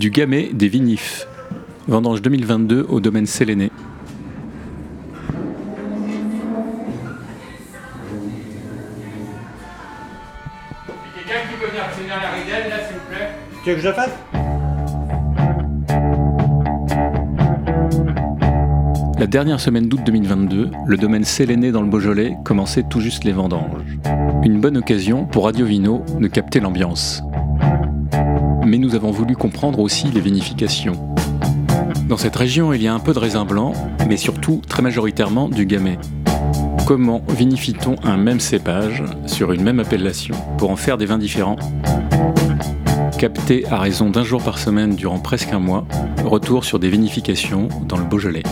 Du gamay des vinifs. Vendange 2022 au domaine Séléné. Quelqu'un qui peut venir tenir la ridelle là s'il vous plaît Tu veux que je le fasse? La dernière semaine d'août 2022, le domaine Séléné dans le Beaujolais commençait tout juste les vendanges. Une bonne occasion pour Radio Vino de capter l'ambiance. Mais nous avons voulu comprendre aussi les vinifications. Dans cette région, il y a un peu de raisin blanc, mais surtout très majoritairement du gamay. Comment vinifie-t-on un même cépage sur une même appellation pour en faire des vins différents? Capté à raison d'un jour par semaine durant presque un mois, retour sur des vinifications dans le Beaujolais.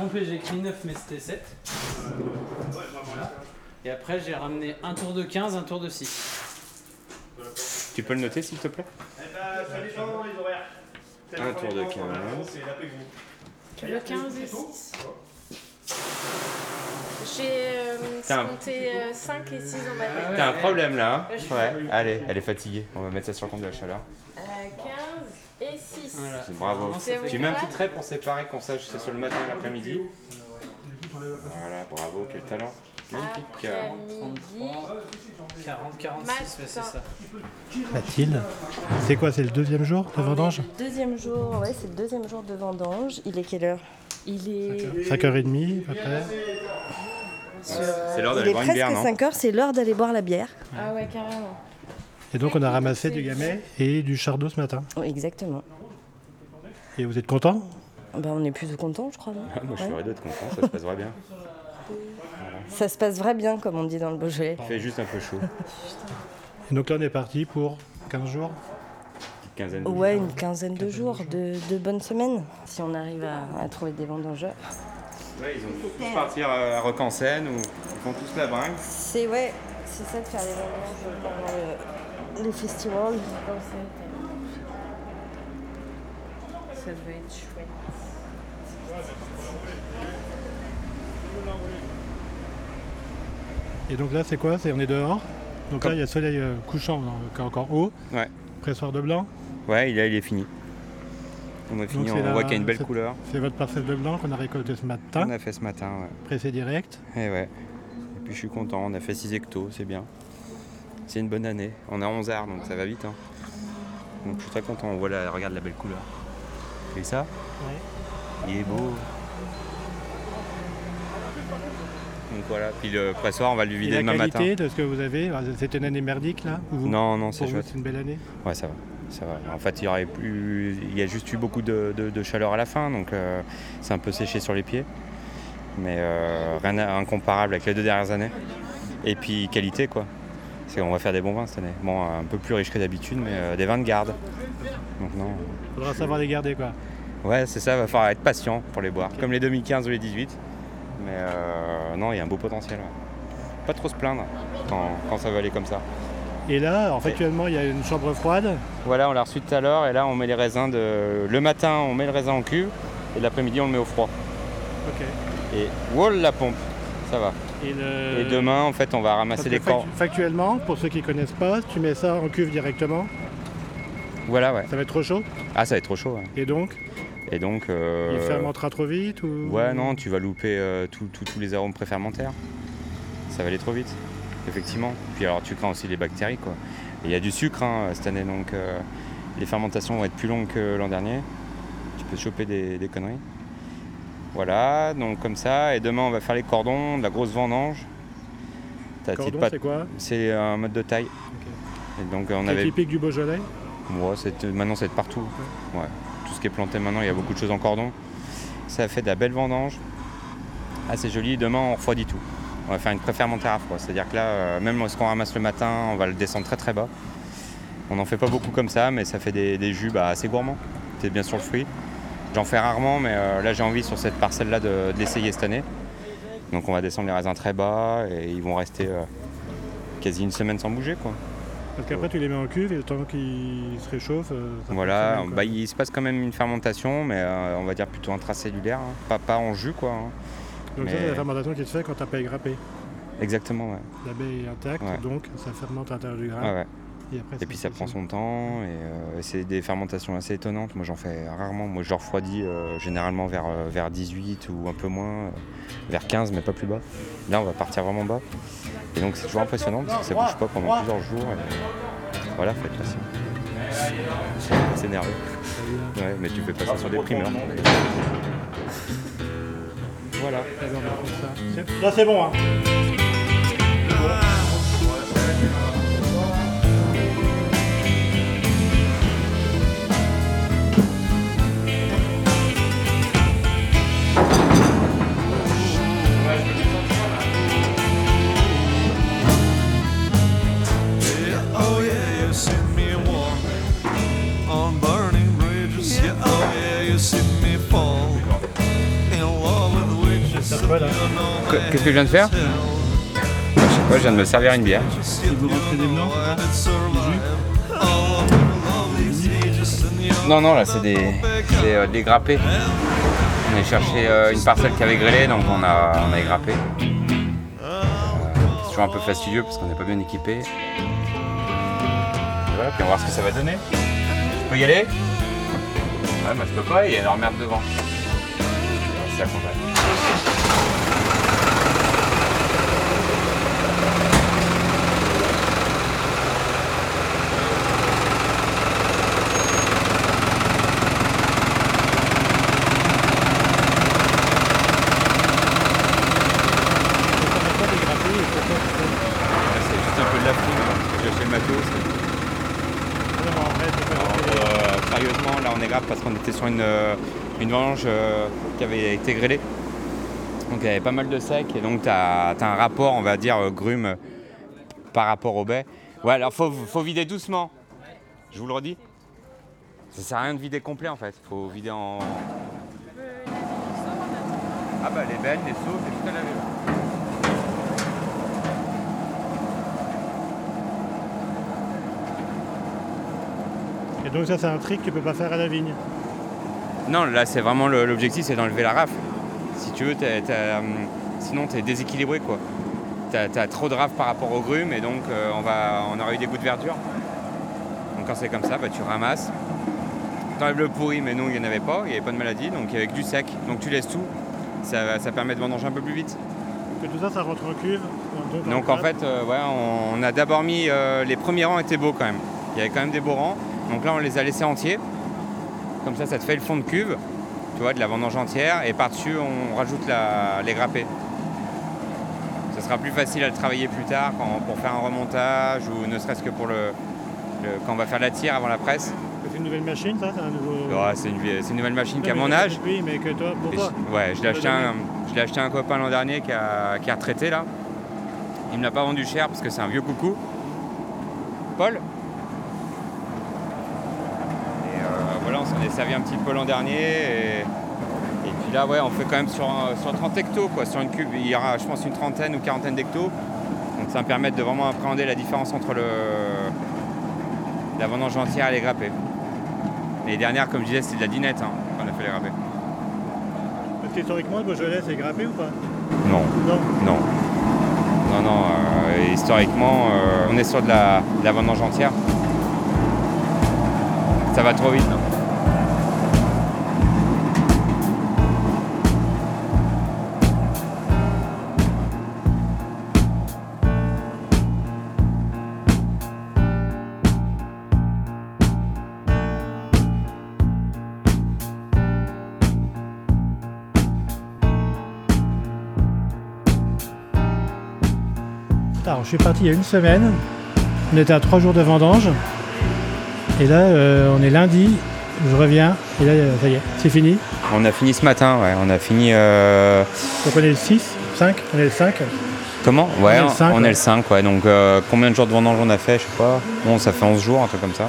Trompé, j'ai écrit 9, mais c'était 7. Et après, j'ai ramené un tour de 15, un tour de 6. Tu peux le noter s'il te plaît Eh ben, ça dépend les horaires. Un tour de 15. Le 15 et 6. J'ai euh, T'as un- compté 5 et 6 dans ma tête. T'as un problème là hein Ouais, allez, elle est fatiguée. On va mettre ça sur le compte de la chaleur. Euh, 15 et 6. Voilà. Bravo. C'est Tu mets un petit trait pour séparer qu'on sache si c'est sur le matin ou l'après-midi. Voilà, bravo, quel talent. Magnifique. Après-midi. 40, 46, Matin. ouais, c'est ça. Mathilde, c'est quoi C'est le deuxième jour de vendange Deuxième jour, ouais, c'est le deuxième jour de vendange. Il est quelle heure? Il est, 5h30 à peu près. C'est l'heure d'aller boire une bière, non 5 heures, c'est l'heure d'aller boire la bière. Ah ouais, carrément. Et donc on a ramassé du gamay et du chardot ce matin. Oui, exactement. Et vous êtes content? Ben, on est plutôt content, je crois. non? Ah, Moi je Ouais. serais d'être content, ça se passera bien. Ça se passe vrai bien, comme on dit dans le Beaujolais. Il fait juste un peu chaud. Et donc là on est parti pour 15 jours? Quinzaine de Ouais, jours. une quinzaine de jours, de, de bonnes semaines, si on arrive à, à trouver des vendangeurs. Ouais, ils ont tous partir euh, à Rock en Seine ou ils font tous la bringue. C'est ouais, c'est ça de faire les vendanges pendant le- les festivals. Ça devait être chouette. Et donc là c'est quoi? C'est on est dehors? Donc là il y a soleil euh, couchant donc encore haut. Ouais. Pressoir de blanc. Ouais, il est, il est fini. On a fini, on la- voit qu'il y a une belle couleur. C'est votre parcelle de blanc qu'on a récolté ce matin. On a fait ce matin, ouais. Pressé direct. Et ouais. Et puis je suis content, on a fait 6 hectos, c'est bien. C'est une bonne année. On a 11 arts, donc ça va vite. hein. Donc je suis très content, on voit la, regarde la belle couleur. Ça Il est beau. Donc voilà, puis le pressoir, on va Et vider la demain matin. qualité de ce que vous avez, c'était une année merdique là ou vous- Non, non, c'est chouette. c'est une belle année. Ouais, ça va. Ça va. En fait, il y aurait plus, il y a juste eu beaucoup de, de- de chaleur à la fin, donc euh, c'est un peu séché sur les pieds. Mais euh, rien d'incomparable avec les deux dernières années. Et puis qualité, quoi. C'est on va faire des bons vins cette année. Bon, un peu plus riche que d'habitude, mais euh, des vins de garde. Donc non. Faudra savoir les garder quoi. Ouais, c'est ça. Va falloir être patient pour les boire, comme les 2015 ou les 18. Mais euh, non, il y a un beau potentiel. ouais. Pas trop se plaindre quand, quand ça va aller comme ça. Et là, alors, actuellement, il y a une chambre froide. Voilà, on l'a reçu tout à l'heure et là on met les raisins de. Le matin on met le raisin en cuve et l'après-midi on le met au froid. Ok. Et wall la pompe, ça va. Et, le- Et demain en fait on va ramasser les corps. factu- Factuellement, pour ceux qui connaissent pas, tu mets ça en cuve directement, Voilà ouais. ça va être trop chaud. Ah ça va être trop chaud. ouais. Et donc, Et donc. euh, il fermentera trop vite ou Ouais non, tu vas louper euh, tous les arômes préfermentaires. Ça va aller trop vite, effectivement. Puis alors tu crains aussi les bactéries quoi. Il y a du sucre hein, cette année donc euh, les fermentations vont être plus longues que l'an dernier. Tu peux choper des, des conneries. Voilà, donc comme ça. Et demain on va faire les cordons, de la grosse vendange. T'as- Cordon, c'est quoi C'est un mode de taille. Et donc on C'est avait. typique du Beaujolais. Ouais, c'est- maintenant c'est de partout. Ouais. Tout ce qui est planté maintenant, il y a beaucoup de choses en cordon. Ça fait de la belle vendange. Assez joli. Demain on refroidit tout. On va faire une préfermentaire à froid. C'est-à-dire que là, euh, même ce qu'on ramasse le matin, on va le descendre très très bas. On n'en fait pas beaucoup comme ça, mais ça fait des, des jus bah, assez gourmands. C'est bien sur le fruit. J'en fais rarement, mais euh, là j'ai envie sur cette parcelle-là de, de l'essayer cette année. Donc on va descendre les raisins très bas et ils vont rester euh, quasi une semaine sans bouger quoi. Parce qu'après, tu les mets en cuve et le temps qu'ils se réchauffent. euh, ça Voilà, bah, il se passe quand même une fermentation, mais euh, on va dire plutôt intracellulaire, hein. pas, pas en jus quoi. hein. Donc, ça, c'est la fermentation qui se fait quand tu n'as pas égrappé. Exactement, ouais. L'abeille est intacte, Ouais. donc ça fermente à l'intérieur du grain. Ouais. Et, après, Et puis ça prend son temps et euh, c'est des fermentations assez étonnantes. Moi j'en fais rarement. Moi je refroidis euh, généralement vers, euh, vers 18 ou un peu moins, euh, vers 15 mais pas plus bas. Là on va partir vraiment bas. Et donc c'est toujours impressionnant parce que ça bouge pas pendant plusieurs jours. Et voilà, faut être patient. C'est énervé. Ouais, mais tu fais pas ça sur des primeurs. Voilà. Ça. C'est- Là, c'est bon. Hein. Qu'est-ce que je viens de faire Je sais pas, je viens de me servir une bière. vous rentrez des blancs, Non, non, là c'est des, c'est, euh, des grappés. On est cherché euh, une parcelle qui avait grêlé, donc on a, on a égrappé. Euh, c'est toujours un peu fastidieux parce qu'on n'est pas bien équipé. Et voilà, puis on va voir ce que ça va donner. Je peux y aller Ouais, moi je peux pas, il y a leur merde devant. C'est va. C'est juste un peu de la fouille, hein, parce que j'ai acheté le matos. Alors, euh, sérieusement, là on est grave parce qu'on était sur une, euh, une vendange euh, qui avait été grêlée. Donc il y avait pas mal de sec et donc tu as, un rapport, on va dire, euh, grume euh, par rapport au baie. Ouais, alors faut, vider doucement. Je vous le redis. Ça sert à rien de vider complet en fait. Faut vider en. Ah bah les belles, les seaux, c'est tout à laver. Et donc, ça, c'est un trick que tu peux pas faire à la vigne. Non, là c'est vraiment l'objectif, c'est d'enlever la rafle. Si tu veux, hum, sinon tu es déséquilibré quoi. Tu as, trop de rafle par rapport au grume et donc euh, on, va, on aura eu des goûts de verdure. Donc quand c'est comme ça, bah, tu ramasses. Tu enlèves le pourri, mais nous il n'y en avait pas, il n'y avait pas de maladie, donc avec du sec. Donc tu laisses tout, ça, ça permet de vendanger un peu plus vite. Que tout ça, ça rentre en cuve. Donc, Donc en fait, euh, ouais, on, on a d'abord mis. euh, les premiers rangs étaient beaux quand même. Il y avait quand même des beaux rangs. Donc là, on les a laissés entiers. Comme ça, ça te fait le fond de cuve, tu vois, de la vendange entière. Et par-dessus, on rajoute la- les grappés. Ce sera plus facile à le travailler plus tard quand- pour faire un remontage ou ne serait-ce que pour le, le- quand on va faire la tire avant la presse. C'est une nouvelle machine, ça C'est un nouveau. Ouais, c'est une, nouvelle machine qui a mon âge. compris, mais que toi, pour toi. je- ouais, je l'ai acheté, un, je l'ai acheté à un copain l'an dernier qui a, qui a retraité là. Il me l'a pas vendu cher parce que c'est un vieux coucou. Paul. Et euh, voilà, on est servi un petit peu l'an dernier. Et, et puis là, ouais, on fait quand même sur, un- sur 30 hectos, quoi. Sur une cube, il y aura, je pense, une trentaine ou quarantaine d'hectos. Donc ça va me permettre de vraiment appréhender la différence entre le, la vendange entière et les grappés. Les dernières, comme je disais, c'est de la dinette hein, qu'on a fait les grappés. Parce qu'historiquement, le Beaujolais, c'est grappé ou pas? Non. Non. Non. Non, non, euh, historiquement, euh, on est sur de la, de la vendange entière. Ça va trop vite. non Alors, je suis parti il y a une semaine. On était à trois jours de vendange. Et là, euh, on est lundi. Je reviens. Et là, euh, ça y est, c'est fini. On a fini ce matin, ouais. On a fini. euh, Donc, on est le 6, 5, on est le 5. Comment? Ouais, est le cinq, on est le 5, ouais. Donc, euh, combien de jours de vendange on a fait Je sais pas. Bon, ça fait 11 jours, un truc comme ça.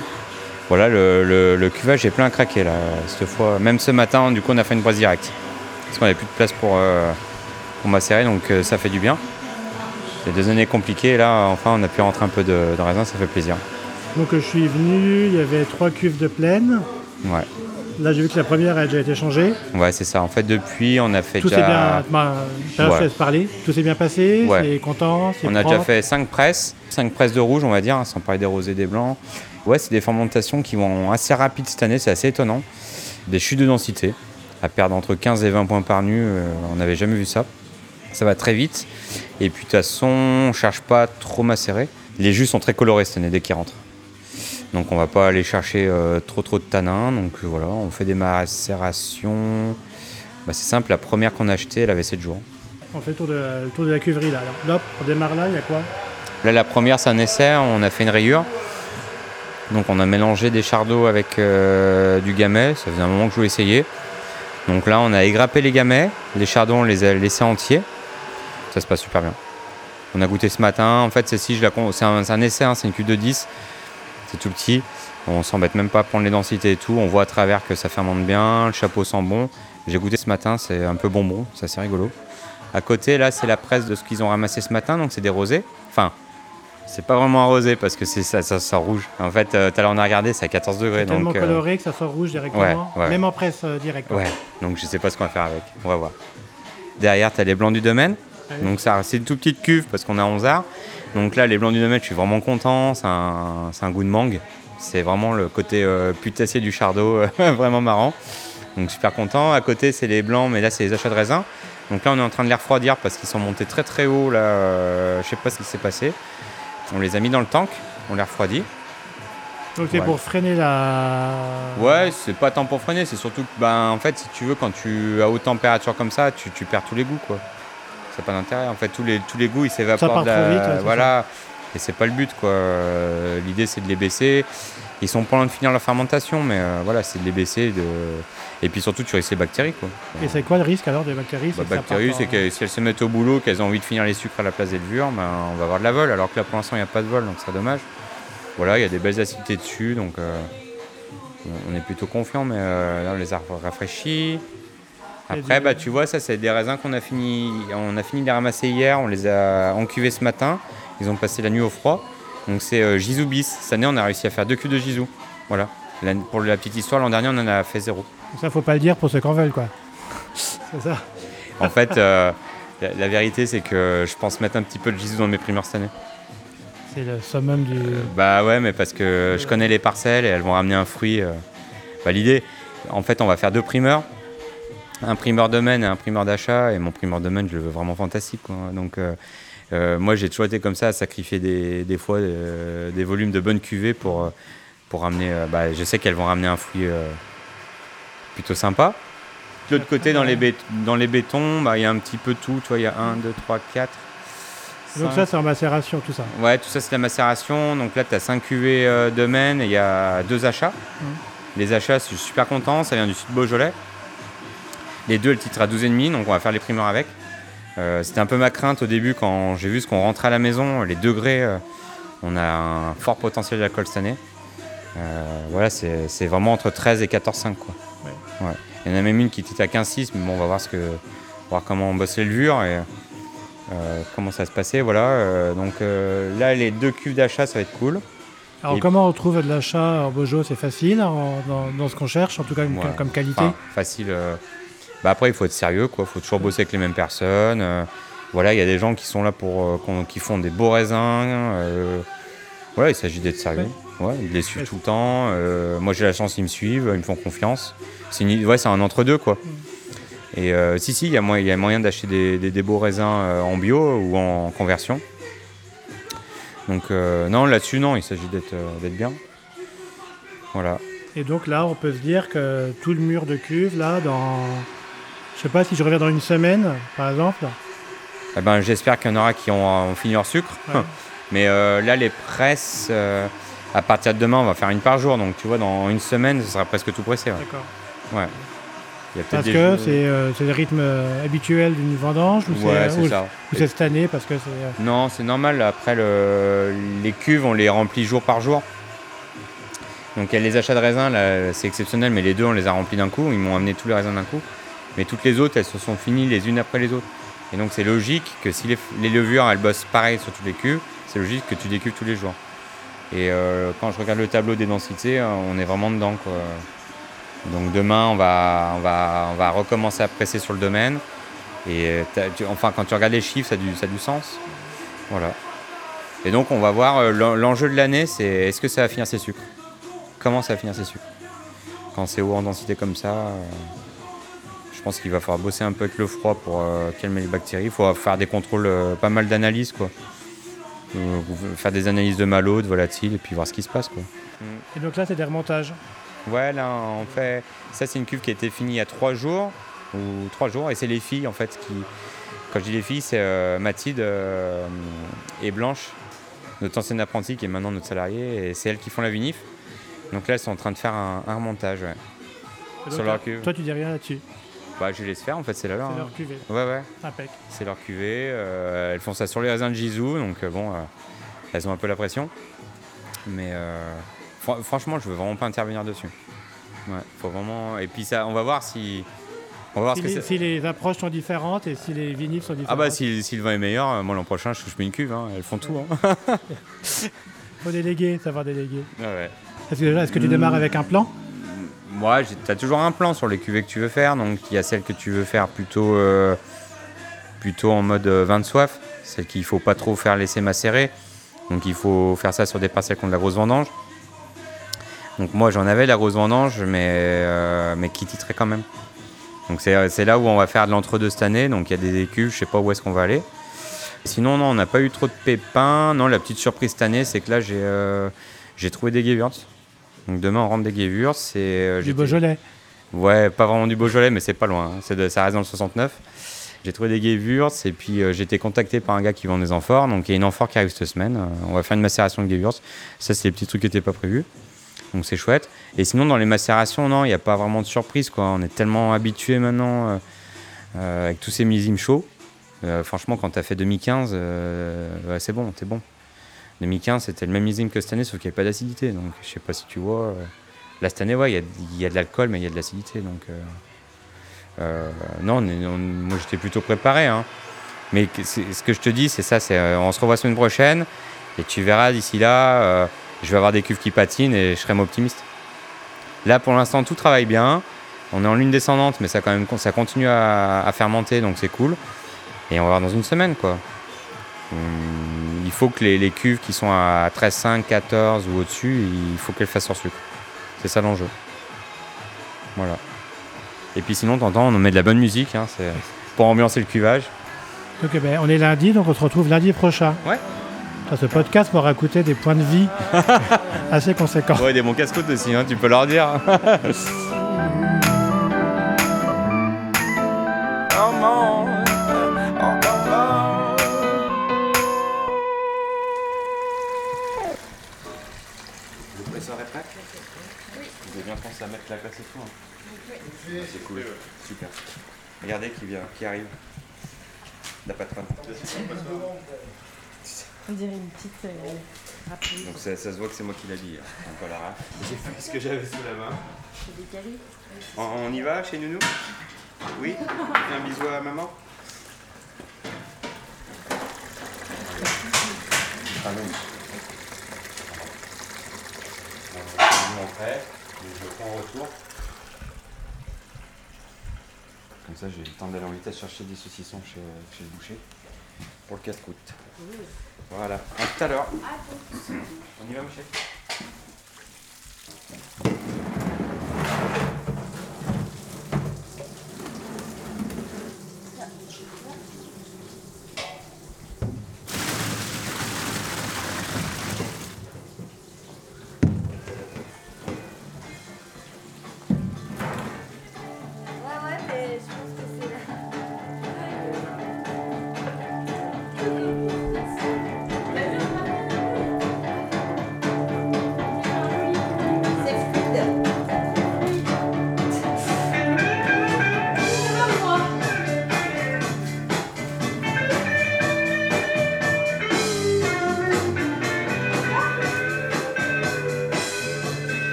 Voilà, le, le- le cuvage est plein à craquer là, cette fois. Même ce matin, du coup, on a fait une brosse directe. Parce qu'on n'avait plus de place pour, pour macérer, donc ça fait du bien. C'est deux années compliquées, là enfin on a pu rentrer un peu de, de raisin, ça fait plaisir. Donc je suis venu, il y avait trois cuves de plaine. Ouais, Là j'ai vu que la première a déjà été changée. ouais c'est ça. En fait depuis on a fait Tout s'est déjà... bien. bah, Ouais. parler. Tout s'est bien passé. Ouais. C'est content. On a propre. déjà fait 5 presses, 5 presses de rouge, on va dire, hein, sans parler des rosés, des blancs. Ouais, c'est des fermentations qui vont assez rapides cette année, c'est assez étonnant. Des chutes de densité, à perdre entre 15 et 20 points par nu, euh, on n'avait jamais vu ça. Ça va très vite. Et puis de toute façon, on cherche pas trop macérer. Les jus sont très colorés cette année dès qu'ils rentrent. Donc on va pas aller chercher euh, trop trop de tanins. Donc euh, voilà, on fait des macérations. Bah, c'est simple, la première qu'on a achetée, elle avait 7 jours. On fait le tour de, le tour de la cuverie là. Alors, on démarre là, il y a quoi? Là, la première, c'est un essai. On a fait une rayure. Donc, on a mélangé des chardons avec euh, du gamay. Ça faisait un moment que je voulais essayer. Donc là, on a égrappé les gamets. Les chardons, on les a laissés entiers. Ça se passe super bien. On a goûté ce matin. En fait, celle-ci, je la con- c'est un, c'est un essai. hein, c'est une cuve de 10. C'est tout petit. On s'embête même pas à prendre les densités et tout. On voit à travers que ça fermente bien. Le chapeau sent bon. J'ai goûté ce matin. C'est un peu bonbon. C'est assez rigolo. À côté, là, c'est la presse de ce qu'ils ont ramassé ce matin. Donc, c'est des rosés. Enfin, c'est pas vraiment un rosé parce que c'est ça, ça sent rouge. En fait, euh, tout à l'heure on a regardé, c'est à 14 degrés. C'est tellement Donc, euh, coloré que ça sort rouge directement. ouais, ouais. Même en presse euh, direct. ouais, donc je sais pas ce qu'on va faire avec. On va voir. Derrière, tu as les blancs du domaine. Donc, ça, c'est une toute petite cuve parce qu'on a 11 arts. Donc là, les blancs du domaine, je suis vraiment content. C'est un, c'est un goût de mangue. C'est vraiment le côté euh, putassier du chardot, vraiment marrant. Donc, super content. À côté, c'est les blancs, mais là, c'est les achats de raisin. Donc là, on est en train de les refroidir parce qu'ils sont montés très très haut. Là, euh, je sais pas ce qui s'est passé. On les a mis dans le tank, on les refroidit. Ouais. pour freiner la. Ouais, c'est pas tant pour freiner, c'est surtout que, ben, en fait, si tu veux, quand tu à haute température comme ça, tu, tu perds tous les goûts, quoi. C'est pas d'intérêt. En fait, tous les, tous les goûts, ils Ça s'évaporent. part de la- trop vite, ouais, voilà. Et c'est pas le but, quoi. Euh, L'idée, c'est de les baisser. Ils sont pas loin de finir leur fermentation, mais euh, voilà, c'est de les baisser. De... Et puis surtout, tu risques les bactéries, quoi. Et c'est quoi le risque alors des bactéries Bah, ça bactéries, c'est que si elles se mettent au boulot, qu'elles ont envie de finir les sucres à la place des levures, ben, on va avoir de la vol. Alors que là, pour l'instant, il n'y a pas de vol, donc c'est dommage. Voilà, il y a des belles acidités dessus, donc euh, on est plutôt confiant, mais euh, là, on les a rafraîchis. Après, bah, tu vois, ça, c'est des raisins qu'on a fini, on a fini de les ramasser hier, on les a encuvés ce matin. Ils ont passé la nuit au froid. Donc, c'est euh, Gisou bis. Cette année, on a réussi à faire deux cuves de Gisou. Voilà. La- pour la petite histoire, l'an dernier, on en a fait zéro. Ça faut pas le dire pour ceux qui en veulent quoi. c'est ça. En fait, euh, la, la vérité, c'est que je pense mettre un petit peu de Gisou dans mes primeurs cette année. C'est le summum du. Bah ouais, mais parce que je connais les parcelles et elles vont ramener un fruit. euh. Bah, L'idée, en fait, on va faire deux primeurs. Un primeur domaine et un primeur d'achat. Et mon primeur domaine, je le veux vraiment fantastique. quoi. Donc, euh, euh, moi, j'ai toujours été comme ça, à sacrifier des, des fois euh, des volumes de bonnes cuvées pour, pour ramener. euh, bah, je sais qu'elles vont ramener un fruit plutôt sympa. De l'autre côté, dans les, dans les bétons, bah, il y a un petit peu tout. Tu vois, il y a 1, 2, 3, 4. Donc ça c'est en macération tout ça. Ouais, tout ça c'est la macération. Donc là, tu as 5 cuvées domaine et il y a deux achats. Les achats, je suis super content. Ça vient du sud Beaujolais. Les deux, elles titrent à 12,5, donc on va faire les primeurs avec. Euh, C'était un peu ma crainte au début quand j'ai vu ce qu'on rentrait à la maison. Les degrés, euh, on a un fort potentiel d'alcool cette année. Euh, voilà, c'est vraiment entre 13 et 14,5. Quoi. Ouais. Il y en a même une qui titre à 15,6, mais bon, on va voir, ce que, voir comment on bosse les levures et comment ça va se passer. Voilà. Donc là, les deux cuves d'achat, ça va être cool. Alors Et- comment on trouve de l'achat en Bojo? C'est facile en- dans, dans ce qu'on cherche, en tout cas comme, Ouais. comme qualité? Facile. Bah après, il faut être sérieux, quoi. Il faut toujours bosser avec les mêmes personnes. euh. Voilà, il y a des gens qui sont là pour, euh, qui font des beaux raisins. euh. Voilà, il s'agit d'être sérieux. Ouais, ils les suivent tout le temps. moi, j'ai la chance, ils me suivent, ils me font confiance. C'est une- ouais, c'est un entre-deux, quoi. Et euh, si, si, il y, a moyen- d'acheter des, des- des beaux raisins en bio ou en conversion. Donc, non, là-dessus, non, il s'agit d'être d'être bien. Voilà. Et donc là, on peut se dire que tout le mur de cuve, là, dans. Je sais pas si je reviens dans une semaine, par exemple. Eh ben, J'espère qu'il y en aura qui ont, ont fini leur sucre. Ouais. Mais euh, là, les presses, euh, à partir de demain, on va faire une par jour. Donc, tu vois, dans une semaine, ce sera presque tout pressé. ouais. D'accord. Ouais. Il y a peut-être Parce que c'est euh, c'est le rythme habituel d'une vendange ou c'est Ouais, c'est ou- ça. ou c'est cette année parce que c'est. Non, c'est normal. Après, le- les cuves, on les remplit jour par jour. Donc, il y a les achats de raisins, là, c'est exceptionnel, mais les deux, on les a remplis d'un coup. Ils m'ont amené tous les raisins d'un coup. Mais toutes les autres, elles se sont finies les unes après les autres. Et donc c'est logique que si les, levures elles bossent pareil sur tous les cuves, c'est logique que tu décuves tous les jours. Et euh, quand je regarde le tableau des densités, euh, on est vraiment dedans. Quoi. Donc demain, on va, on, va, on va recommencer à presser sur le domaine. Et enfin, quand tu regardes les chiffres, ça a du, ça du sens. Voilà. Et donc, on va voir euh, l'en- l'enjeu de l'année, c'est est-ce que ça va finir ses sucres? Comment ça va finir ses sucres? Quand c'est haut en densité comme ça, je pense qu'il va falloir bosser un peu avec le froid pour euh, calmer les bactéries. Il faut faire des contrôles, euh, pas mal d'analyses, quoi. Faire des analyses de malo, de volatile, et puis voir ce qui se passe, quoi. Et donc là, c'est des remontages. Ouais, là, on fait. Ça, c'est une cuve qui a été finie il y a trois jours, ou trois jours, et c'est les filles, en fait, qui. Quand je dis les filles, c'est euh, Mathilde euh, et Blanche, notre ancienne apprentie qui est maintenant notre salarié, et c'est elles qui font la vinif. Donc là, elles sont en train de faire un, un remontage, ouais. Sur leur cuve. Toi, tu dis rien là-dessus. Bah, je les laisse faire, en fait, c'est. C'est hein. leur cuvée. Ouais, ouais, Impec. c'est leur cuvée. elles font ça sur les raisins de Jizou, donc euh, bon, euh, elles ont un peu la pression. Mais euh, fran- franchement, je veux vraiment pas intervenir dessus. Ouais, faut vraiment. Et puis ça, on va voir si. On va voir Si ce que les, si les approches sont différentes et si les vinifs sont différentes. Ah bah si, si le vin est meilleur, euh, moi l'an prochain je touche plus une cuve, hein, elles font tout. Hein. faut déléguer, savoir déléguer. Ouais, ouais. Est-ce que, est-ce que tu démarres avec un plan? Moi, j'ai- t'as toujours un plan sur les cuvées que tu veux faire, donc il y a celle que tu veux faire plutôt, euh, plutôt en mode euh, vin de soif, celle qu'il faut pas trop faire laisser macérer, donc il faut faire ça sur des parcelles qui ont de la grosse vendange. Donc moi j'en avais la grosse vendange, mais, euh, mais qui titrait quand même. Donc c'est là où on va faire de l'entre-deux cette année, donc il y a des cuves, je sais pas où est-ce qu'on va aller. Sinon non, on n'a pas eu trop de pépins. Non, la petite surprise cette année, c'est que là j'ai j'ai trouvé des Gewürz. Donc demain on rentre des Gewürz. et, euh, Du Beaujolais. Ouais, pas vraiment du Beaujolais, mais c'est pas loin. hein. C'est de- ça reste dans le 69. J'ai trouvé des Gewürz et puis euh, j'ai été contacté par un gars qui vend des amphores. Donc il y a une amphore qui arrive cette semaine. Euh, on va faire une macération de Gewürz. Ça, c'est les petits trucs qui n'étaient pas prévus. Donc c'est chouette. Et sinon, dans les macérations, non, il n'y a pas vraiment de surprise. Quoi. On est tellement habitué maintenant avec tous ces millésimes chauds. Franchement, quand tu as fait 2015, euh, ouais, c'est bon, t'es bon. 2015, c'était le même millésime que cette année, sauf qu'il n'y avait pas d'acidité. Donc je sais pas si tu vois. euh, Là, cette année, ouais, il y y, a de l'alcool, mais il y a de l'acidité. Donc, euh, euh, non, moi, j'étais plutôt préparé. hein. Mais ce que je te dis, c'est ça c'est, euh, on se revoit semaine prochaine. Et tu verras, d'ici là, je vais avoir des cuves qui patinent et je serai optimiste. Là, pour l'instant, tout travaille bien. On est en lune descendante, mais ça, quand même, ça continue à, à fermenter, donc c'est cool. Et on va voir dans une semaine, quoi. Hum, il faut que les, les cuves qui sont à 13,5, 14 ou au-dessus, il faut qu'elles fassent sur sucre. C'est ça l'enjeu. Voilà. Et puis sinon, t'entends, on met de la bonne musique, hein, c'est pour ambiancer le cuvage. Donc ben, on est lundi, donc on se retrouve lundi prochain. Ouais. Enfin, ce podcast m'aura coûté des points de vie assez conséquents. Ouais, des bons casse-côtes aussi, hein, tu peux leur dire. qui vient, qui arrive. La patronne. On dirait une petite euh, rapide. Donc ça, ça se voit que c'est moi qui l'habille. hein. Donc voilà. J'ai fait ce que j'avais sous la main. On, on y va chez Nounou? Oui un bisou à maman? Ah non. On prêt, je le prends en retour. Comme ça, j'ai le temps d'aller en vitesse chercher des saucissons chez, chez le boucher pour le casse-croûte. Voilà, à tout à l'heure. On y va, mon chef?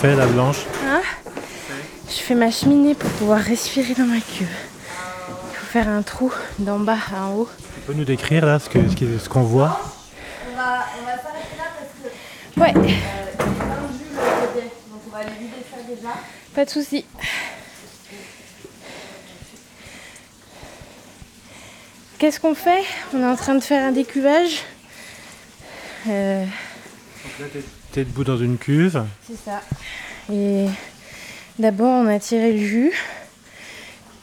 Fais, la blanche Hein Je fais ma cheminée pour pouvoir respirer dans ma cuve. Il faut faire un trou d'en bas à en haut. Tu peux nous décrire là ce qu'on voit On va, on va s'arrêter là parce que. Ouais. il y a un jus le côté. Donc on va aller vider ça déjà. Pas de souci. Qu'est-ce qu'on fait? On est en train de faire un décuvage. Euh, Debout dans une cuve. c'est ça. Et d'abord on a tiré le jus.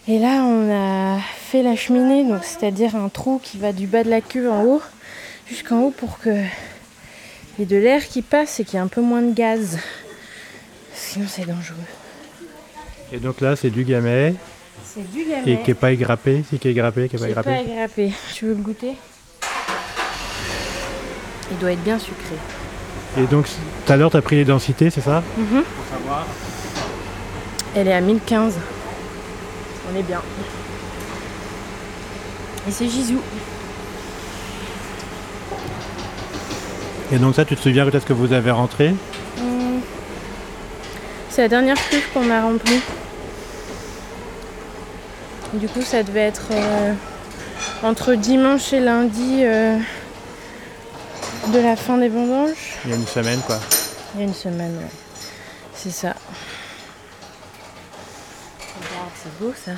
Et là on a fait la cheminée, donc c'est-à-dire un trou qui va du bas de la cuve en haut jusqu'en haut pour que il y ait de l'air qui passe et qu'il y ait un peu moins de gaz. Sinon c'est dangereux. Et donc là, c'est du gamay. C'est du Et gamay. qui n'est pas égrappé. Si qui est égrappé, qui n'est pas est pas égrappé. Tu veux le goûter? Il doit être bien sucré. Et donc, tout à l'heure, tu as pris les densités, c'est ça Mhm. Elle est à 1015. On est bien. Et c'est Gisou. Et donc ça, tu te souviens peut-être que vous avez rentré Hum. C'est la dernière cuve qu'on a remplie. Du coup, ça devait être euh, entre dimanche et lundi euh, de la fin des vendanges. Il y a une semaine, quoi. Il y a une semaine, ouais. C'est ça. Regarde, c'est beau ça.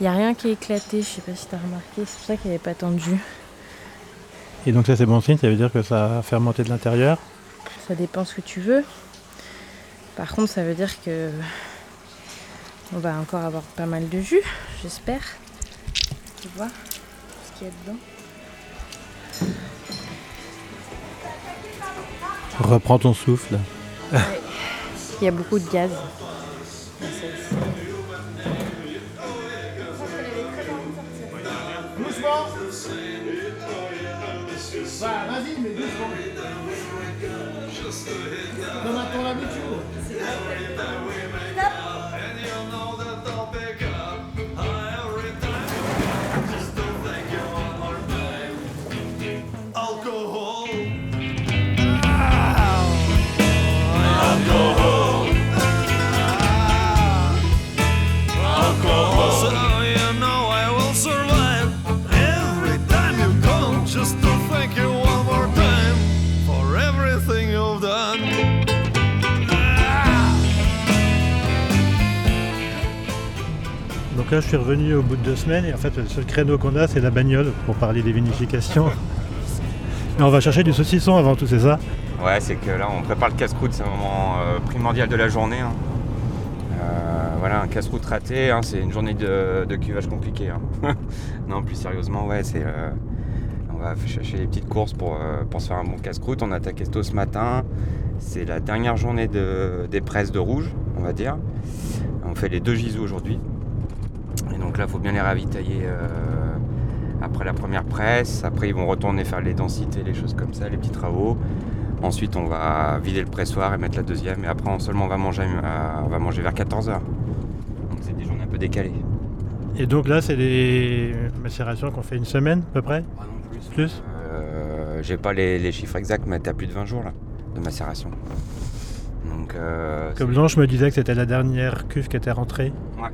Il n'y a rien qui est éclaté, je sais pas si tu as remarqué, c'est pour ça qu'il n'y avait pas tant de jus. Et donc ça, c'est bon signe, ça veut dire que ça a fermenté de l'intérieur? Ça dépend ce que tu veux. Par contre, ça veut dire que on va encore avoir pas mal de jus, j'espère. Tu vois ce qu'il y a dedans? Reprends ton souffle. Il y a beaucoup de gaz. vas-y, mais doucement. Comme à ton habitude. Donc là, je suis revenu au bout de deux semaines et en fait, le seul créneau qu'on a, c'est la bagnole pour parler des vinifications. Mais on va chercher du saucisson avant tout, c'est ça? Ouais, c'est que là, on prépare le casse-croûte, c'est un moment euh, primordial de la journée. hein. Euh, voilà, un casse-croûte raté, hein, c'est une journée de, de cuvage compliqué. hein. non, plus sérieusement, ouais, c'est. euh, on va chercher les petites courses pour, pour se faire un bon casse-croûte. On a attaqué tôt ce matin. C'est la dernière journée de- des presses de rouge, on va dire. On fait les deux gisous aujourd'hui. Et donc là, il faut bien les ravitailler euh, après la première presse. Après, ils vont retourner faire les densités, les choses comme ça, les petits travaux. Ensuite, on va vider le pressoir et mettre la deuxième. Et après, on seulement on va manger, à- on va manger vers 14h. Donc c'est des journées un peu décalées. Et donc là, c'est des macérations qu'on fait une semaine à peu près? Plus Euh, J'ai pas les, les chiffres exacts, mais t'as plus de 20 jours là de macération. Donc, euh, Comme Blanche me disait que c'était la dernière cuve qui était rentrée. Ouais.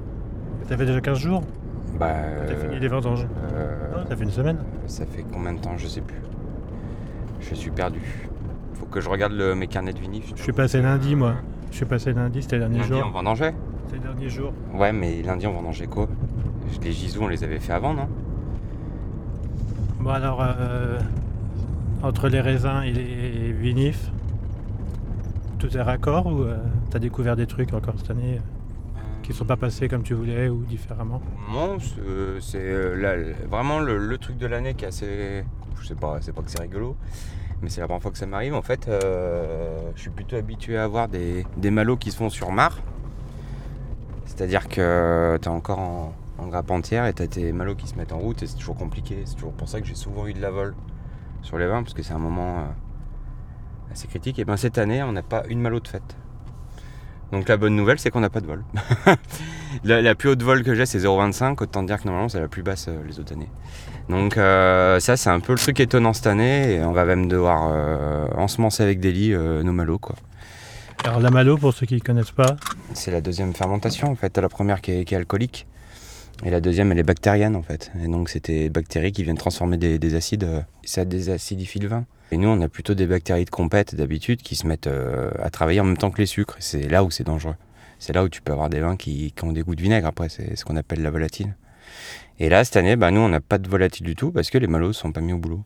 Ça fait déjà 15 jours bah, T'as euh, fini les vendanges euh, Non, Ça fait une semaine Ça fait combien de temps Je sais plus. Je suis perdu. Faut que je regarde le, mes carnets de vinif. Je suis passé lundi, moi. Je suis passé lundi, c'était le dernier Lundi, jour. on vendangeait C'était le dernier jour. Ouais, mais lundi, on vendangeait quoi? Les gisous, on les avait fait avant, non? Bon alors, euh, entre les raisins et les vinifs, tout est raccord ou euh, t'as découvert des trucs encore cette année? Euh, qui sont pas passés comme tu voulais ou différemment Non, c'est- euh, le- vraiment le, truc de l'année qui est assez. Je sais pas, c'est pas que c'est rigolo, mais c'est la première fois que ça m'arrive. En fait, euh, je suis plutôt habitué à avoir des, des malots qui se font sur marc. C'est-à-dire que tu es encore en, en grappe entière et t'as tes malots qui se mettent en route et c'est toujours compliqué. C'est toujours pour ça que j'ai souvent eu de la vol sur les vins parce que c'est un moment euh, assez critique. Et ben cette année, on n'a pas une malo de fête. Donc la bonne nouvelle, c'est qu'on n'a pas de vol. la, la plus haute vol que j'ai, c'est 0,25. Autant dire que normalement, c'est la plus basse euh, les autres années. Donc euh, ça, c'est un peu le truc étonnant cette année. Et on va même devoir euh, ensemencer avec des lits nos malots, quoi. Alors la malo, pour ceux qui ne connaissent pas, C'est la deuxième fermentation en fait. La première qui est, qui est alcoolique et la deuxième elle est bactérienne en fait. Et donc des bactéries qui viennent transformer des, des acides. euh, Ça désacidifie le vin. Et nous on a plutôt des bactéries de compète d'habitude qui se mettent euh, à travailler en même temps que les sucres. C'est là où c'est dangereux. C'est là où tu peux avoir des vins qui, ont des goûts de vinaigre après. C'est ce qu'on appelle la volatile. Et là cette année, bah, nous on n'a pas de volatile du tout parce que les malos sont pas mis au boulot.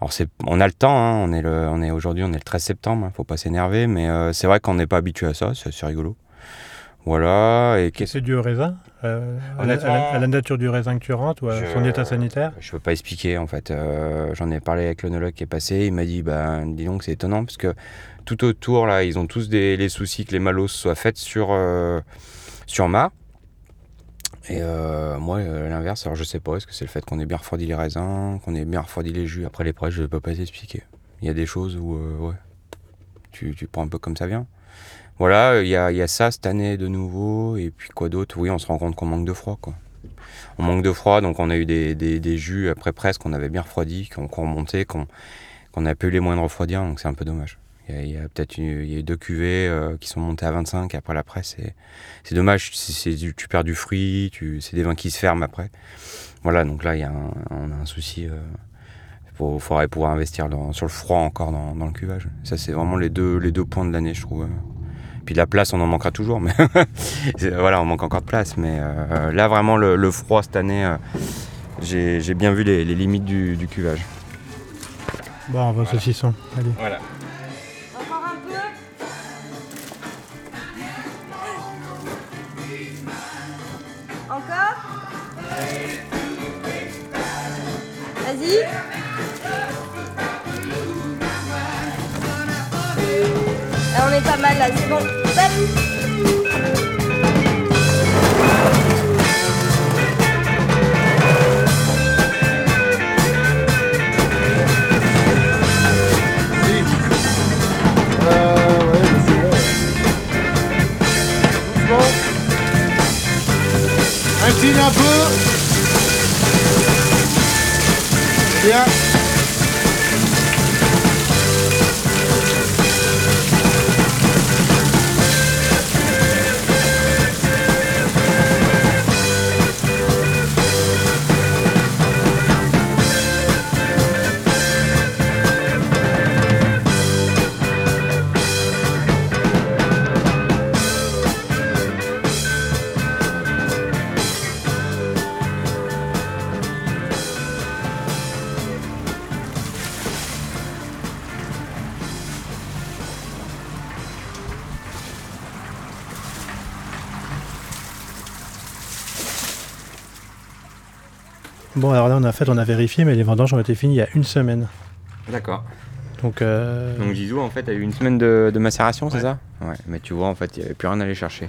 Alors on a le temps, hein, on est est aujourd'hui, on est le 13 septembre, hein, faut pas s'énerver, mais euh, c'est vrai qu'on n'est pas habitué à ça, c'est rigolo. Voilà, et qu'est-ce c'est dû au raisin euh, à, la, à nature du raisin que tu rentres ou à Je- son état sanitaire Je peux pas expliquer en fait. Euh, J'en ai parlé avec l'onologue qui est passé. Il m'a dit bah dis donc c'est étonnant parce que tout autour là ils ont tous des, les soucis que les malos soient faites sur euh, sur Mar. Et euh, moi euh, l'inverse. Alors je sais pas. Est-ce que c'est le fait qu'on ait bien refroidi les raisins, qu'on ait bien refroidi les jus? Après les prêches je peux pas t'expliquer. Il y a des choses où ouais tu, tu prends un peu comme ça vient. Voilà il y a, y a ça cette année de nouveau et puis quoi d'autre? Oui on se rend compte qu'on manque de froid quoi on manque de froid, donc on a eu des, des- des jus après presse qu'on avait bien refroidis, qu'on remontait, qu'on qu'on a pas eu les de refroidir, donc c'est un peu dommage. Il y a, a peut-être eu- deux cuvées euh, qui sont montées à 25 après la presse, c'est dommage, tu perds du fruit, c'est des vins qui se ferment après. Voilà, donc là y a un, on a un souci. Il faudrait pouvoir investir dans- sur le froid encore dans, dans le cuvage. Ça c'est vraiment les deux, les deux points de l'année, je trouve. Puis la place, on en manquera toujours, mais voilà, on manque encore de place. Mais euh, là, vraiment, le, le froid cette année, euh, j'ai bien vu les, les limites du, du cuvage. Bon, on va au saucisson. Allez. Voilà. Mal là, c'est bon. Stop Euh. Incline un peu. Bon, alors là, on a fait, on a vérifié, mais les vendanges ont été finies il y a une semaine. D'accord. Donc, euh, Donc Zizou, en fait, a eu une semaine de, de macération, c'est ça? Ouais. Mais tu vois, en fait, il n'y avait plus rien à aller chercher.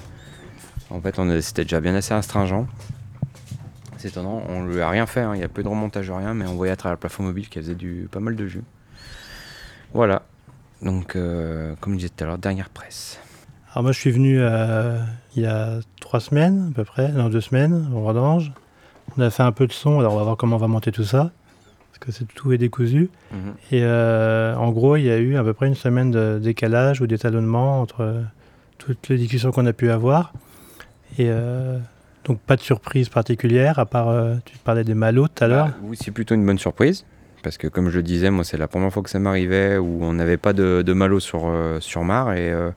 En fait, c'était déjà bien assez astringent. C'est étonnant, on lui a rien fait, hein, il n'y a peu de remontage, rien, mais on voyait à travers le plafond mobile qu'elle faisait du, pas mal de jus. Voilà. Donc, euh, comme je disais tout à l'heure, dernière presse. alors moi, je suis venu euh, il y a trois semaines, à peu près, non, deux semaines, au vendange. On a fait un peu de son, alors on va voir comment on va monter tout ça. Parce que c'est tout est décousu. Et euh, en gros, il y a eu à peu près une semaine de décalage ou d'étalonnement entre toutes les discussions qu'on a pu avoir. Et euh, donc, pas de surprise particulière, à part, euh, tu parlais des malots tout à l'heure. Bah, oui, c'est plutôt une bonne surprise. Parce que comme je le disais, moi c'est la première fois que ça m'arrivait où on n'avait pas de, de malo sur, euh, sur Mar et euh,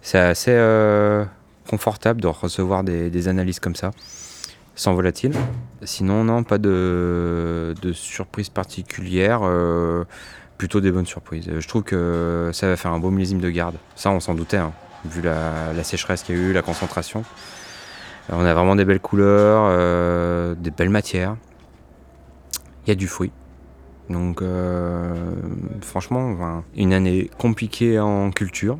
c'est assez euh, confortable de recevoir des, des analyses comme ça, sans volatile. Sinon, non, pas de, de surprise particulière, euh, plutôt des bonnes surprises. Je trouve que ça va faire un beau millésime de garde. Ça, on s'en doutait, hein, vu la, sécheresse qu'il y a eu, la concentration. Euh, On a vraiment des belles couleurs, euh, des belles matières. Il y a du fruit. Donc, franchement, une année compliquée en culture,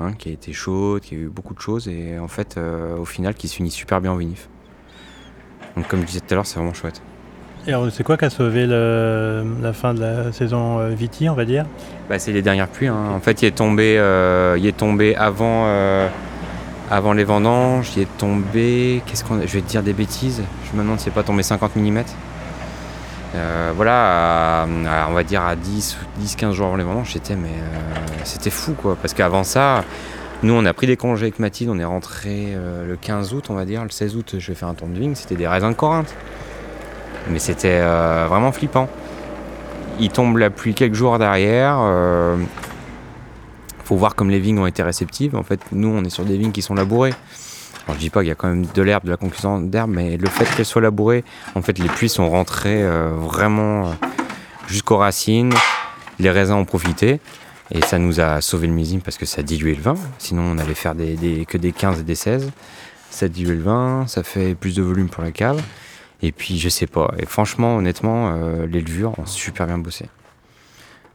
hein, qui a été chaude, qui a eu beaucoup de choses, et en fait, au final, qui se finit super bien en vinif. Donc comme je disais tout à l'heure, c'est vraiment chouette. Et alors, c'est quoi qui a sauvé le- la fin de la saison euh, Viti, on va dire? Bah, c'est les dernières pluies. hein. En fait, il est tombé, euh, il est tombé avant, euh, avant les vendanges. Il est tombé. Qu'est-ce qu'on, je vais te dire des bêtises. Je me demande s'il n'est pas tombé 50 mm. voilà, à- à- on va dire à 10, 10 15 jours avant les vendanges, c'était mais euh, c'était fou quoi. Parce qu'avant ça, nous on a pris des congés avec Mathilde, on est rentré euh, le 15 août, on va dire. Le 16 août, je vais faire un tour de vigne. C'était des raisins de Corinthe. Mais c'était euh, vraiment flippant. Il tombe la pluie quelques jours derrière. euh, faut voir comme les vignes ont été réceptives. En fait, nous, on est sur des vignes qui sont labourées. Alors, je dis pas qu'il y a quand même de l'herbe, de la concurrence d'herbe, mais le fait qu'elles soient labourées, en fait, les pluies sont rentrées euh, vraiment jusqu'aux racines. Les raisins ont profité. Et ça nous a sauvé le millésime parce que ça a dilué le vin. Sinon, on allait faire des, des- que des 15 et des 16. Ça a dilué le vin, ça fait plus de volume pour la cave. Et puis, je sais pas. Et franchement, honnêtement, euh, les levures ont super bien bossé.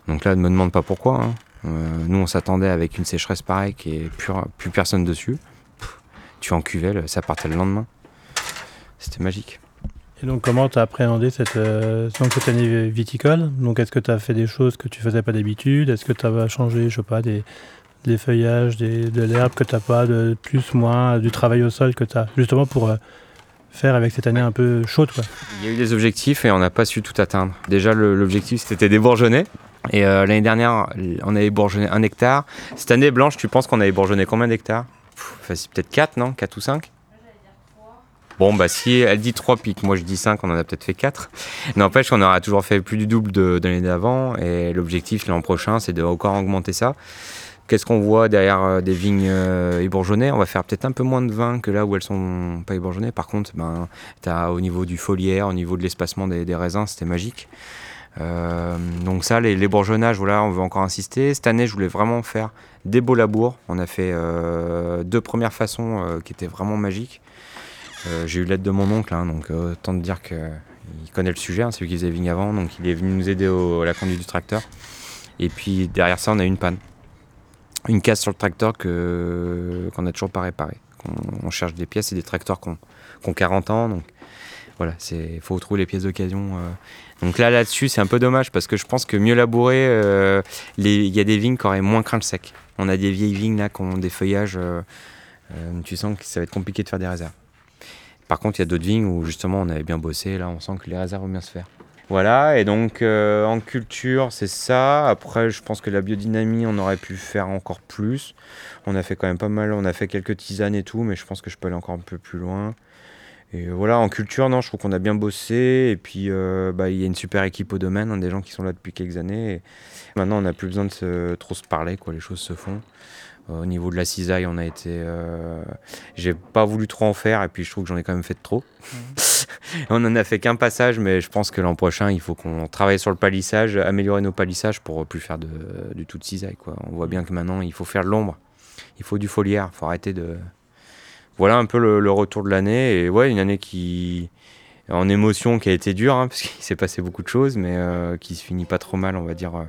Donc là, ne me demande pas pourquoi. hein. Euh, nous, on s'attendait avec une sécheresse pareille qui est plus, plus personne dessus. Tu en cuvelle, ça partait le lendemain. C'était magique. Et donc, comment tu as appréhendé cette, euh, cette année viticole? Donc, est-ce que tu as fait des choses que tu faisais pas d'habitude? Est-ce que tu as changé, je sais pas, des, des feuillages, des, de l'herbe que tu pas, de plus, moins, du travail au sol que tu as, justement pour euh, faire avec cette année un peu chaude quoi? Il y a eu des objectifs et on n'a pas su tout atteindre. Déjà, l'objectif, c'était des. Et euh, l'année dernière, on avait bourgeonné un hectare. Cette année, Blanche, tu penses qu'on avait bourgeonné combien d'hectares? Facile, Peut-être 4, non? 4 ou 5 Bon, bah si elle dit 3 pics, moi je dis 5, on en a peut-être fait 4. N'empêche qu'on aura toujours fait plus du double de, l'année d'avant. Et l'objectif l'an prochain, c'est de encore augmenter ça. Qu'est-ce qu'on voit derrière euh, des vignes euh, On va faire peut-être un peu moins de vin que là où elles sont pas ébourgeonnées. Par contre, ben, t'as au niveau du foliaire, au niveau de l'espacement des, raisins, c'était magique. Euh, donc ça, les, les bourgeonnages, voilà, on veut encore insister. Cette année, je voulais vraiment faire des beaux labours. On a fait euh, deux premières façons qui étaient vraiment magiques. Euh, J'ai eu l'aide de mon oncle, hein, donc euh, autant te dire qu'il connaît le sujet, hein, c'est lui qui faisait vigne avant, donc il est venu nous aider à la conduite du tracteur. Et puis derrière ça, on a une panne. Une casse sur le tracteur qu'on n'a toujours pas réparé. On, cherche des pièces et des tracteurs qui ont, qui ont 40 ans, donc voilà, il faut trouver les pièces d'occasion. euh. Donc là, là-dessus, c'est un peu dommage parce que je pense que mieux labourer, il y a des vignes qui auraient moins craint le sec. On a des vieilles vignes là qui ont des feuillages, tu sens que ça va être compliqué de faire des réserves. Par contre, il y a d'autres vignes où justement on avait bien bossé, là on sent que les réserves vont bien se faire. Voilà, et donc euh, en culture, c'est ça. Après, je pense que la biodynamie, on aurait pu faire encore plus. On a fait quand même pas mal, on a fait quelques tisanes et tout, mais je pense que je peux aller encore un peu plus loin. Et voilà, en culture, non, je trouve qu'on a bien bossé. Et puis, euh, bah, il y a une super équipe au domaine, hein, des gens qui sont là depuis quelques années. Et maintenant, on n'a plus besoin de trop se parler, quoi. Les choses se font. Euh, au niveau de la cisaille, on a été. euh, J'ai pas voulu trop en faire, et puis je trouve que j'en ai quand même fait de trop. on en a fait qu'un passage, mais je pense que l'an prochain, il faut qu'on travaille sur le palissage, améliorer nos palissages pour plus faire de, du tout de cisaille, quoi. On voit bien que maintenant, il faut faire de l'ombre. Il faut du foliaire, il faut arrêter de voilà un peu le, le retour de l'année. Et ouais, une année qui, en émotion, qui a été dure, hein, parce qu'il s'est passé beaucoup de choses, mais euh, qui se finit pas trop mal, on va dire, euh,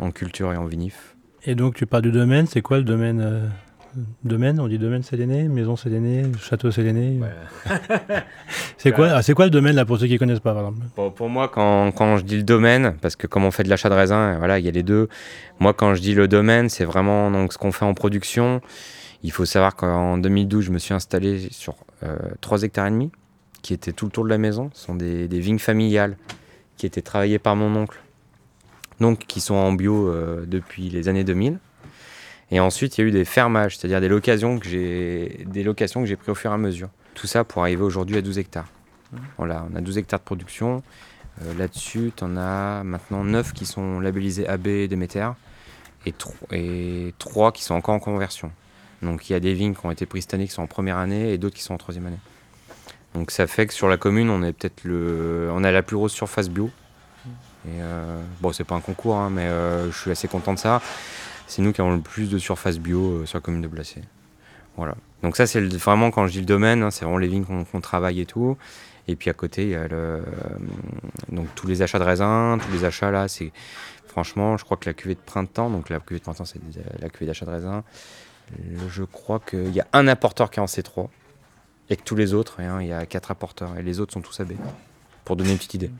en culture et en vinif. Et donc tu parles du domaine, c'est quoi le domaine euh, Domaine, on dit domaine Séléné, maison Séléné, château Séléné. c'est quoi, ah, c'est quoi le domaine là pour ceux qui connaissent pas par exemple? Bon, pour moi, quand, quand je dis le domaine, parce que comme on fait de l'achat de raisin, voilà, il y a les deux. Moi, quand je dis le domaine, c'est vraiment donc, ce qu'on fait en production. Il faut savoir qu'en 2012, je me suis installé sur euh, 3 hectares et demi, qui étaient tout le tour de la maison. Ce sont des, des vignes familiales qui étaient travaillées par mon oncle, donc qui sont en bio euh, depuis les années 2000. Et ensuite, il y a eu des fermages, c'est-à-dire des locations que j'ai, des locations que j'ai pris au fur et à mesure. Tout ça pour arriver aujourd'hui à 12 hectares. Voilà, on a 12 hectares de production. Euh, Là-dessus, tu en as maintenant 9 qui sont labellisés AB Déméter et, tro- et 3 qui sont encore en conversion. Donc il y a des vignes qui ont été prises cette année qui sont en première année et d'autres qui sont en troisième année. Donc ça fait que sur la commune, on est peut-être le, on a la plus grosse surface bio. Euh, bon, c'est pas un concours, hein, mais euh, je suis assez content de ça. C'est nous qui avons le plus de surface bio euh, sur la commune de Blacé. Voilà. Donc ça, c'est vraiment quand je dis le domaine, hein, c'est vraiment les vignes qu'on travaille et tout. Et puis à côté, il y a le, donc tous les achats de raisins, tous les achats là, c'est franchement, je crois que la cuvée de printemps, donc la cuvée de printemps, c'est la cuvée d'achat de raisins. Je crois qu'il y a un apporteur qui est en C3. et que tous les autres, hein, il y a quatre apporteurs et les autres sont tous AB. Pour donner une petite idée.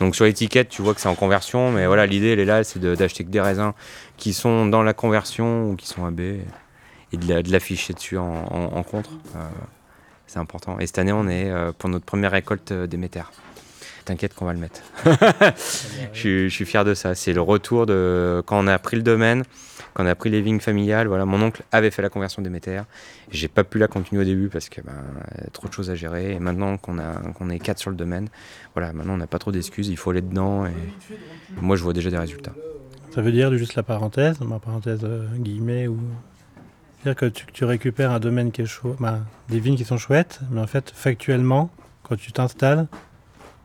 Donc sur l'étiquette, tu vois que c'est en conversion, mais voilà, l'idée elle est là, c'est de- d'acheter que des raisins qui sont dans la conversion ou qui sont AB et de la- de l'afficher dessus en, contre. Euh, c'est important. Et cette année, on est euh, pour notre première récolte euh, Déméter. T'inquiète qu'on va le mettre. je, je suis fier de ça. C'est le retour de quand on a pris le domaine, quand on a pris les vignes familiales. Voilà, mon oncle avait fait la conversion Déméter. J'ai pas pu la continuer au début parce que ben, y a trop de choses à gérer. Et maintenant qu'on a qu'on est quatre sur le domaine, voilà, maintenant on n'a pas trop d'excuses. Il faut aller dedans. Et moi, je vois déjà des résultats. Ça veut dire, juste la parenthèse, ma parenthèse euh, guillemets, ou. C'est-à-dire que tu, tu récupères un domaine qui est chouette, des vignes qui sont chouettes, mais en fait, factuellement, quand tu t'installes,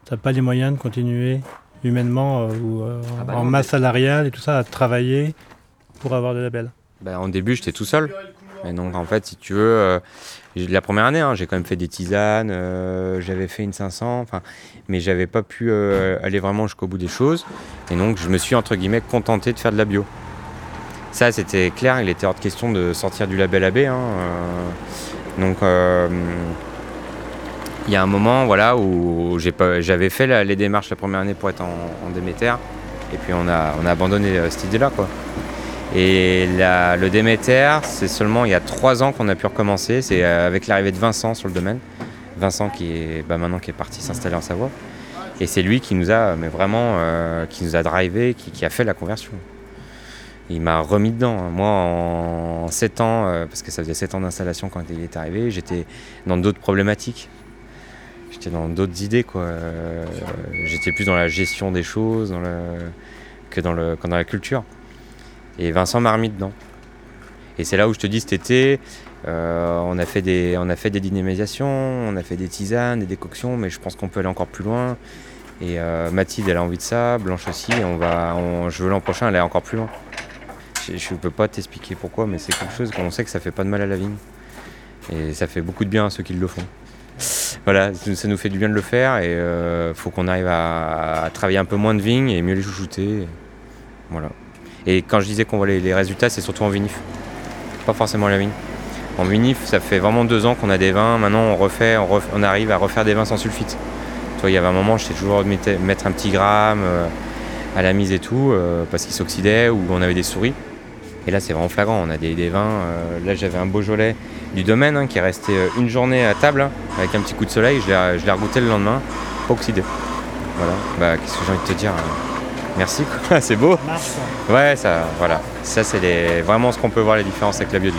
tu n'as pas les moyens de continuer humainement euh, ou euh, Ah bah en non, masse salariale et tout ça à travailler pour avoir des labels. Ben, en début, j'étais tout seul. Et donc, en fait, si tu veux, euh, la première année, hein, j'ai quand même fait des tisanes, euh, j'avais fait une 500, enfin, mais j'avais pas pu euh, aller vraiment jusqu'au bout des choses. Et donc, je me suis, entre guillemets, contenté de faire de la bio. Ça, c'était clair, il était hors de question de sortir du label AB. hein, euh, donc, il y a un moment voilà, où j'avais fait les démarches la première année pour être en, en Déméter. Et puis, on a, on a abandonné cette idée-là. quoi. Et le Déméter, c'est seulement il y a trois ans qu'on a pu recommencer. C'est euh, avec l'arrivée de Vincent sur le domaine. Vincent qui est bah, maintenant qui est parti s'installer en Savoie. Et c'est lui qui nous a, mais vraiment, euh, qui nous a drivé, qui, a fait la conversion. Il m'a remis dedans. Moi, en 7 ans, euh, parce que ça faisait 7 ans d'installation quand il est arrivé, j'étais dans d'autres problématiques. J'étais dans d'autres idées, quoi. J'étais plus dans la gestion des choses que, dans le, que dans la culture. Et Vincent m'a remis dedans. Et c'est là où je te dis cet été, euh, on, a fait des, on a fait des dynamisations, on a fait des tisanes, des décoctions, mais je pense qu'on peut aller encore plus loin. Et euh, Mathilde, elle a envie de ça, Blanche aussi, on va, on- je veux l'an prochain aller encore plus loin. Je ne peux pas t'expliquer pourquoi, mais c'est quelque chose qu'on sait que ça fait pas de mal à la vigne. Et ça fait beaucoup de bien à ceux qui le font. Voilà, ça nous fait du bien de le faire et il faut qu'on arrive à, à travailler un peu moins de vignes et mieux les chouchouter. Voilà. Et quand je disais qu'on voit les, résultats, c'est surtout en vinif, pas forcément la vigne. En vinif, ça fait vraiment deux ans qu'on a des vins. Maintenant, on refait, on, arrive à refaire des vins sans sulfite. Toi, il y avait un moment, j'étais toujours de mettre, un petit gramme euh, à la mise et tout, euh, parce qu'ils s'oxydaient ou on avait des souris. Et là, c'est vraiment flagrant. On a des, vins. euh, là, j'avais un Beaujolais du domaine hein, qui est resté une journée à table hein, avec un petit coup de soleil. Je l'ai, je regoûté le lendemain, pas oxydé. Voilà. Bah, qu'est-ce que j'ai envie de te dire euh, Merci, c'est beau. Ouais, ça, voilà. Ça, c'est vraiment ce qu'on peut voir les différences avec la biodie.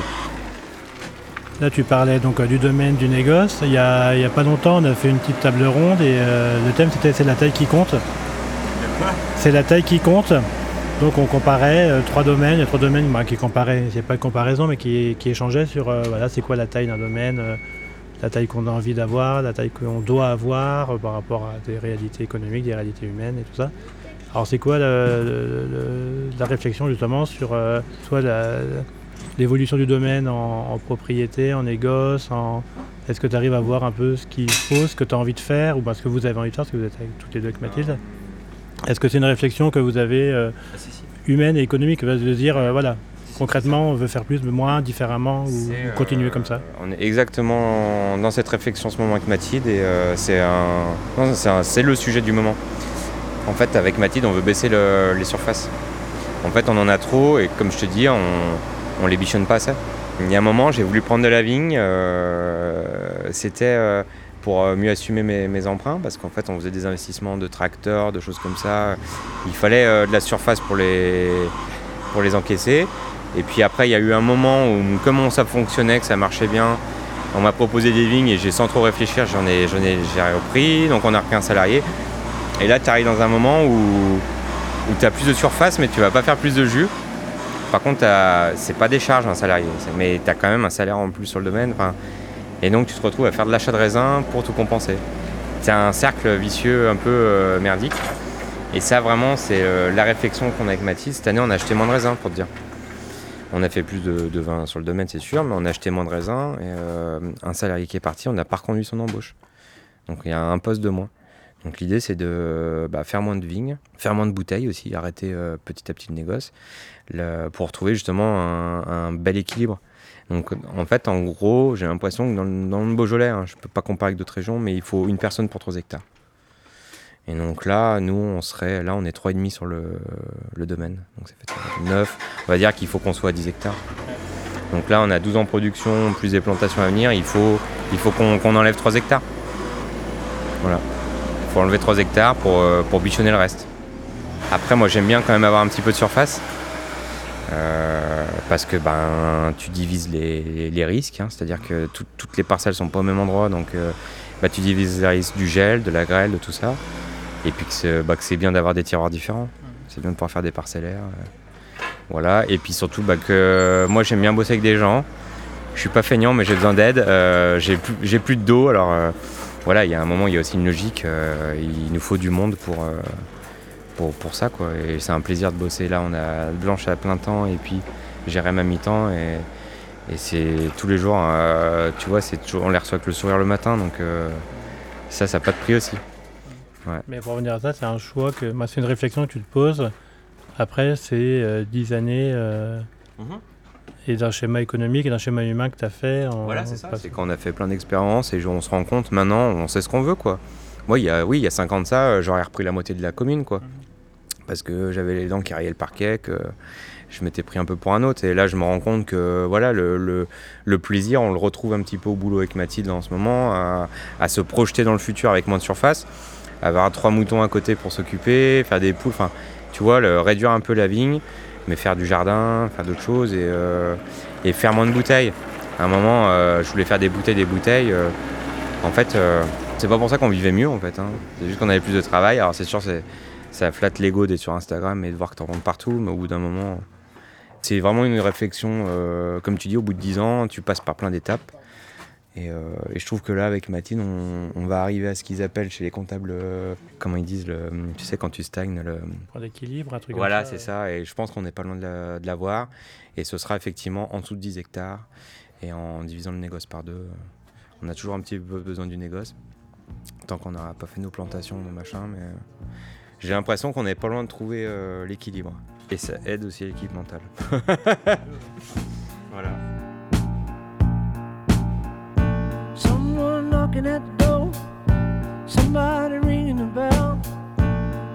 Là, tu parlais donc euh, du domaine du négoce. Il y a, pas longtemps, on a fait une petite table ronde et euh, le thème c'était c'est la taille qui compte. C'est la taille qui compte. Donc on comparait euh, trois domaines, il y a trois domaines bah, qui comparaient, c'est pas une comparaison, mais qui, qui échangeaient sur voilà, c'est quoi la taille d'un domaine, la taille qu'on a envie d'avoir, la taille qu'on doit avoir par rapport à des réalités économiques, des réalités humaines et tout ça. Alors c'est quoi la réflexion justement sur euh, soit l'évolution du domaine en, en propriété, en négoce, en... est-ce que tu arrives à voir un peu ce qu'il faut, ce que tu as envie de faire, ou ben, ce que vous avez envie de faire, parce que vous êtes avec toutes les deux avec Mathilde? Est-ce que c'est une réflexion que vous avez euh, humaine et économique, de se dire, euh, voilà, concrètement, on veut faire plus, mais moins, différemment, ou, continuer euh, comme ça? On est exactement dans cette réflexion en ce moment avec Mathilde et euh, c'est le sujet du moment. En fait, avec Mathilde, on veut baisser le- les surfaces. En fait, on en a trop et comme je te dis, on, on les bichonne pas assez. Il y a un moment, j'ai voulu prendre de la vigne. euh, C'était euh, pour euh, mieux assumer mes, emprunts parce qu'en fait, on faisait des investissements de tracteurs, de choses comme ça. Il fallait de la surface pour les, encaisser. Et puis après, il y a eu un moment où, comme ça fonctionnait, que ça marchait bien, on m'a proposé des vignes et j'ai sans trop réfléchir, j'en ai, ai, j'ai repris. Donc on a repris un salarié. Et là, tu arrives dans un moment où, où tu as plus de surface, mais tu vas pas faire plus de jus. Par contre, c'est pas des charges un salarié, mais tu as quand même un salaire en plus sur le domaine. et donc tu te retrouves à faire de l'achat de raisin pour tout compenser. C'est un cercle vicieux un peu euh, merdique. Et ça, vraiment, c'est euh, la réflexion qu'on a avec Mathilde. Cette année, on a acheté moins de raisins, pour te dire. On a fait plus de, de vin sur le domaine, c'est sûr, mais on a acheté moins de raisins. Et euh, un salarié qui est parti, on a pas reconduit son embauche. Donc il y a un poste de moins. Donc l'idée, c'est de bah, faire moins de vignes, faire moins de bouteilles aussi, arrêter euh, petit à petit le négoce, pour retrouver justement un, bel équilibre. Donc en fait, en gros, j'ai l'impression que dans, le- Beaujolais, hein, je peux pas comparer avec d'autres régions, mais il faut une personne pour 3 hectares. Et donc là, nous, on serait, là, on est 3,5 sur le, domaine. Donc ça fait 9. On va dire qu'il faut qu'on soit à 10 hectares. Donc là, on a 12 en production, plus des plantations à venir. Il faut, qu'on enlève 3 hectares. Voilà. Faut enlever 3 hectares pour, euh, pour bichonner le reste. Après, moi, j'aime bien quand même avoir un petit peu de surface. Euh, parce que ben, tu divises les, les risques, hein. c'est-à-dire que tout- toutes les parcelles sont pas au même endroit, donc euh, bah, tu divises les risques du gel, de la grêle, de tout ça. Et puis que c'est c'est bien d'avoir des tiroirs différents. C'est bien de pouvoir faire des parcellaires. Voilà. Et puis surtout bah, que moi j'aime bien bosser avec des gens. Je suis pas feignant mais j'ai besoin d'aide. J'ai plus, plus de dos. Alors voilà, il y a un moment, il y a aussi une logique. euh, il nous faut du monde pour, euh, pour, pour ça. Quoi. Et c'est un plaisir de bosser. Là, on a Blanche à plein temps et puis Jérém à mi-temps. Et, et c'est tous les jours, euh, tu vois, c'est toujours, on les reçoit avec le sourire le matin. Donc euh, ça, ça n'a pas de prix aussi. Mais pour revenir à ça, c'est un choix que. Moi, c'est une réflexion que tu te poses. Après, c'est euh, 10 années euh, et d'un schéma économique et d'un schéma humain que tu as fait. En, Voilà, c'est ça. C'est quand on a fait plein d'expériences et on se rend compte maintenant, on sait ce qu'on veut, quoi. Moi, il y a, oui, il y a 5 ans de ça, euh, j'aurais repris la moitié de la commune, quoi. Parce que j'avais les dents qui riaient le parquet, que je m'étais pris un peu pour un autre. Et là, je me rends compte que, voilà, le, le- le plaisir, on le retrouve un petit peu au boulot avec Mathilde en ce moment, à, à se projeter dans le futur avec moins de surface, avoir trois moutons à côté pour s'occuper, faire des poules, enfin, tu vois, le- réduire un peu la vigne, mais faire du jardin, faire d'autres choses et, euh, faire moins de bouteilles. À un moment, euh, je voulais faire des bouteilles, des bouteilles. euh, en fait, c'est pas pour ça qu'on vivait mieux, en fait. hein. C'est juste qu'on avait plus de travail. Alors, c'est sûr, ça flatte l'ego d'être sur Instagram et de voir que t'en vends partout, mais au bout d'un moment, c'est vraiment une réflexion. comme tu dis, au bout de 10 ans, tu passes par plein d'étapes. Et, euh, et je trouve que là, avec Mathilde, on, on va arriver à ce qu'ils appellent chez les comptables, euh, comment ils disent, le, tu sais, quand tu stagnes, le, Pour l'équilibre, un truc voilà, comme ça. c'est ça. Et je pense qu'on n'est pas loin de la- de l'avoir. Et ce sera effectivement en dessous de 10 hectares. Et en divisant le négoce par deux, euh, on a toujours un petit peu besoin du négoce. Tant qu'on n'aura pas fait nos plantations, nos machins. Mais j'ai l'impression qu'on n'est pas loin de trouver euh, l'équilibre. Et ça aide aussi l'équipe mentale. voilà. Knocking at the door. Somebody ringing the bell.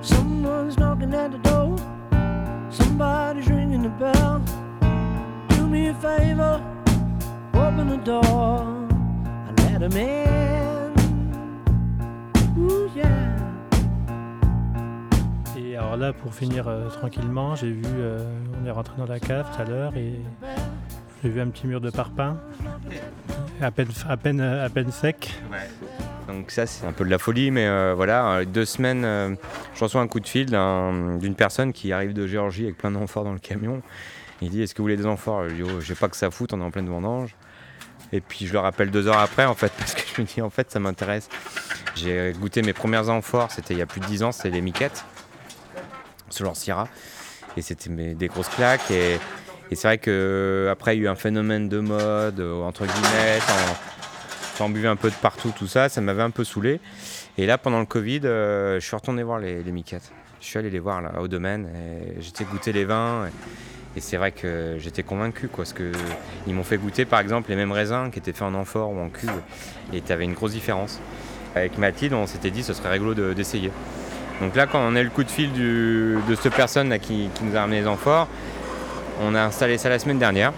Someone's knocking at the door. Somebody's ringing the bell. Do me a favor, open the door and let him in. Ooh, yeah. Et alors là, pour finir euh, tranquillement, j'ai vu, euh, on est rentré dans la cave tout à l'heure et j'ai vu un petit mur de parpaing, à peine, sec. Donc ça c'est un peu de la folie, mais euh, voilà, euh, deux semaines, euh, je reçois un coup de fil d'un- d'une personne qui arrive de Géorgie avec plein d'amphores dans le camion. Il dit est-ce que vous voulez des amphores Je lui dis oh, j'ai pas que ça à foutre, on est en pleine vendange. Et puis je le rappelle deux heures après en fait, parce que je me dis en fait ça m'intéresse. J'ai goûté mes premières amphores, c'était il y a plus de dix ans, c'était les miquettes, ce genre. Et c'était des grosses claques. Et, et c'est vrai que après il y a eu un phénomène de mode, euh, entre guillemets, en- J'en buvais un peu de partout, tout ça, ça m'avait un peu saoulé. Et là, pendant le Covid, euh, je suis retourné voir les, miquettes. Je suis allé les voir là, au domaine, j'étais goûter les vins. Et, c'est vrai que j'étais convaincu, quoi, parce que ils m'ont fait goûter, par exemple, les mêmes raisins qui étaient faits en amphore ou en cuve. Et tu avais une grosse différence. Avec Mathilde, on s'était dit ce serait rigolo de- d'essayer. Donc là, quand on a eu le coup de fil de cette personne qui, qui nous a ramené les amphores, on a installé ça la semaine dernière.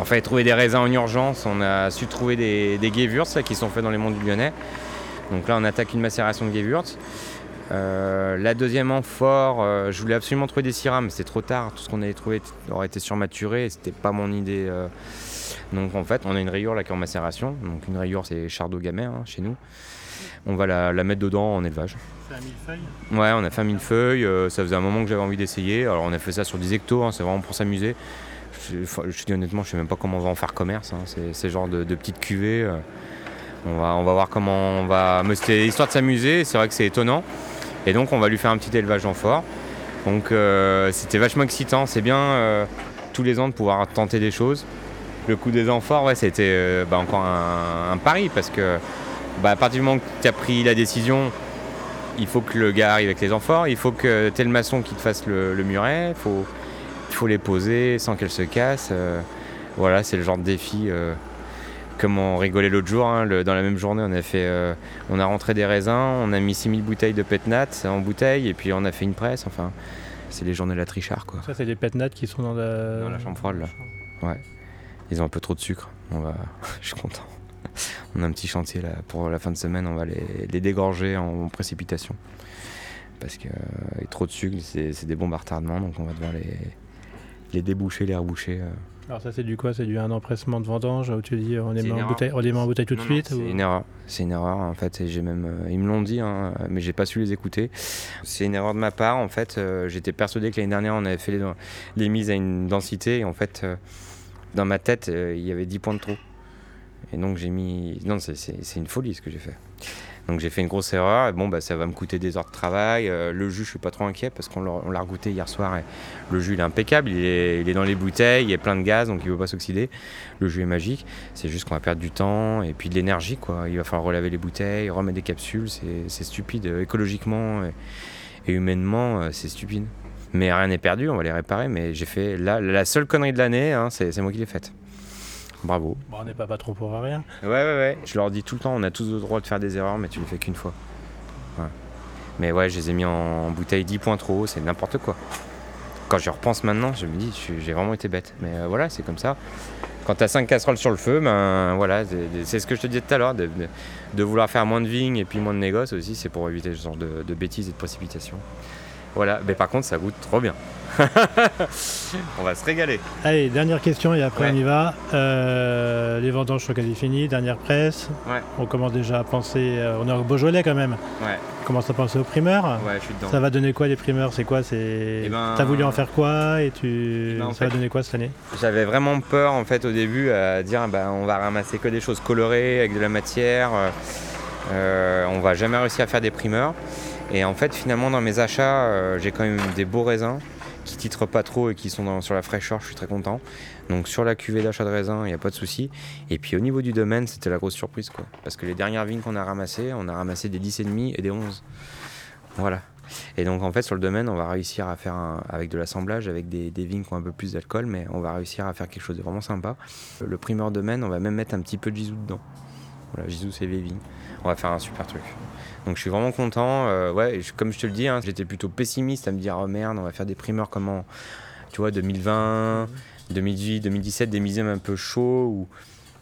On fait trouver des raisins en urgence, on a su trouver des, des qui sont faits dans les monts du Lyonnais. Donc là on attaque une macération de Gewürz. Euh, la deuxième amphore, euh, je voulais absolument trouver des Syrah, mais c'était trop tard. Tout ce qu'on avait trouvé aurait été surmaturé, c'était pas mon idée. euh. Donc en fait on a une rayure là qui est en macération. Donc une rayure c'est Chardot Gamer hein, chez nous. On va la mettre dedans en élevage. Ouais, on a fait un millefeuille, euh, ça faisait un moment que j'avais envie d'essayer. Alors on a fait ça sur 10 hectos, hein, c'est vraiment pour s'amuser. Je, je te dis honnêtement, je sais même pas comment on va en faire commerce. hein. C'est c'est genre de, petites cuvées. euh. on, va, on va voir comment on va. Mais c'était histoire de s'amuser, c'est vrai que c'est étonnant. Et donc on va lui faire un petit élevage en fort. Donc euh, c'était vachement excitant. C'est bien tous les ans de pouvoir tenter des choses. Le coup des amphores, ouais, c'était bah, encore un, un pari parce que bah, à partir du moment que tu as pris la décision, il faut que le gars arrive avec les amphores, il faut que tel maçon qui te fasse le, le muret, il faut, les poser sans qu'elles se cassent. euh. Voilà, c'est le genre de défi. euh, comme on rigolait l'autre jour, hein, le- dans la même journée, on a fait, euh, on a rentré des raisins, on a mis 6000 bouteilles de pétnat en bouteille, et puis on a fait une presse. Enfin, c'est les journées de la trichard, quoi. Ça, c'est des pétnates qui sont dans la, Dans la chambre froide, là. Ouais. Ils ont un peu trop de sucre. On va... Je suis content. On a un petit chantier là pour la fin de semaine. On va les, les dégorger en précipitation. Parce que euh, trop de sucre, c'est des bombes à retardement. Donc on va devoir les, les déboucher, les reboucher. euh. Alors ça, c'est du quoi? C'est du un empressement de vendange où tu dis on les, C'est met en bouteille, on les met en bouteille tout de suite ou- C'est une erreur. C'est une erreur en fait. J'ai même, euh, ils me l'ont dit, hein, mais j'ai pas su les écouter. C'est une erreur de ma part. En fait, euh, j'étais persuadé que l'année dernière on avait fait les, les mises à une densité. Et en fait, euh, dans ma tête, il y avait 10 points de trop. Et donc j'ai mis. Non, c'est- une folie ce que j'ai fait. Donc j'ai fait une grosse erreur. Et bon, bah, ça va me coûter des heures de travail. Euh, le jus, je suis pas trop inquiet parce qu'on l'a regoûté hier soir. Le jus, il est impeccable. Il est, il est dans les bouteilles. Il a plein de gaz, donc il ne veut pas s'oxyder. Le jus est magique. C'est juste qu'on va perdre du temps et puis de l'énergie. quoi. Il va falloir relaver les bouteilles, remettre des capsules. C'est stupide. Euh, Écologiquement et, humainement, euh, c'est stupide. Mais rien n'est perdu. On va les réparer. Mais j'ai fait la, la seule connerie de l'année. hein, c'est moi qui l'ai faite. Bravo. Bon, on n'est pas, pas trop pour rien. Ouais, ouais, ouais. Je leur dis tout le temps, on a tous le droit de faire des erreurs, mais tu les fais qu'une fois. Ouais. Mais ouais, je les ai mis en bouteille 10 points trop haut, c'est n'importe quoi. Quand je repense maintenant, je me dis, j'ai vraiment été bête. Mais euh, voilà, c'est comme ça. Quand t'as 5 casseroles sur le feu, ben voilà, c'est- ce que je te disais tout à l'heure, de, de- de vouloir faire moins de vignes et puis moins de négoce aussi, c'est pour éviter ce genre de, de bêtises et de précipitations. Voilà, mais par contre, ça goûte trop bien. on va se régaler. Allez, dernière question et après Ouais. on y va. Euh, les vendanges sont quasi finies, dernière presse. Ouais. On commence déjà à penser, euh, on est au Beaujolais quand même. Ouais, On commence à penser aux primeurs. ouais, je suis dedans. Ça va donner quoi les primeurs? C'est quoi? C'est Eh ben- T'as voulu en faire quoi et tu Eh ben, en ça va donner quoi cette année? J'avais vraiment peur en fait au début à dire bah, on va ramasser que des choses colorées avec de la matière, euh, euh, on va jamais réussir à faire des primeurs. Et en fait finalement dans mes achats euh, j'ai quand même des beaux raisins qui titrent pas trop et qui sont sur la fraîcheur, je suis très content. Donc sur la cuvée d'achat de raisins, il n'y a pas de souci. Et puis au niveau du domaine, c'était la grosse surprise quoi. Parce que les dernières vignes qu'on a ramassées, on a ramassé des 10,5 et des 11. Voilà. Et donc en fait sur le domaine, on va réussir à faire avec de l'assemblage, avec des, des vignes qui ont un peu plus d'alcool, mais on va réussir à faire quelque chose de vraiment sympa. Le primeur domaine, on va même mettre un petit peu de Gisou dedans. Voilà, Gisou c'est vieilles vignes. On va faire un super truc. Donc je suis vraiment content. euh, ouais, comme je te le dis, hein, j'étais plutôt pessimiste à me dire oh merde, on va faire des primeurs comme en, tu vois, 2020, 2018, 2017, des millésime un peu chauds où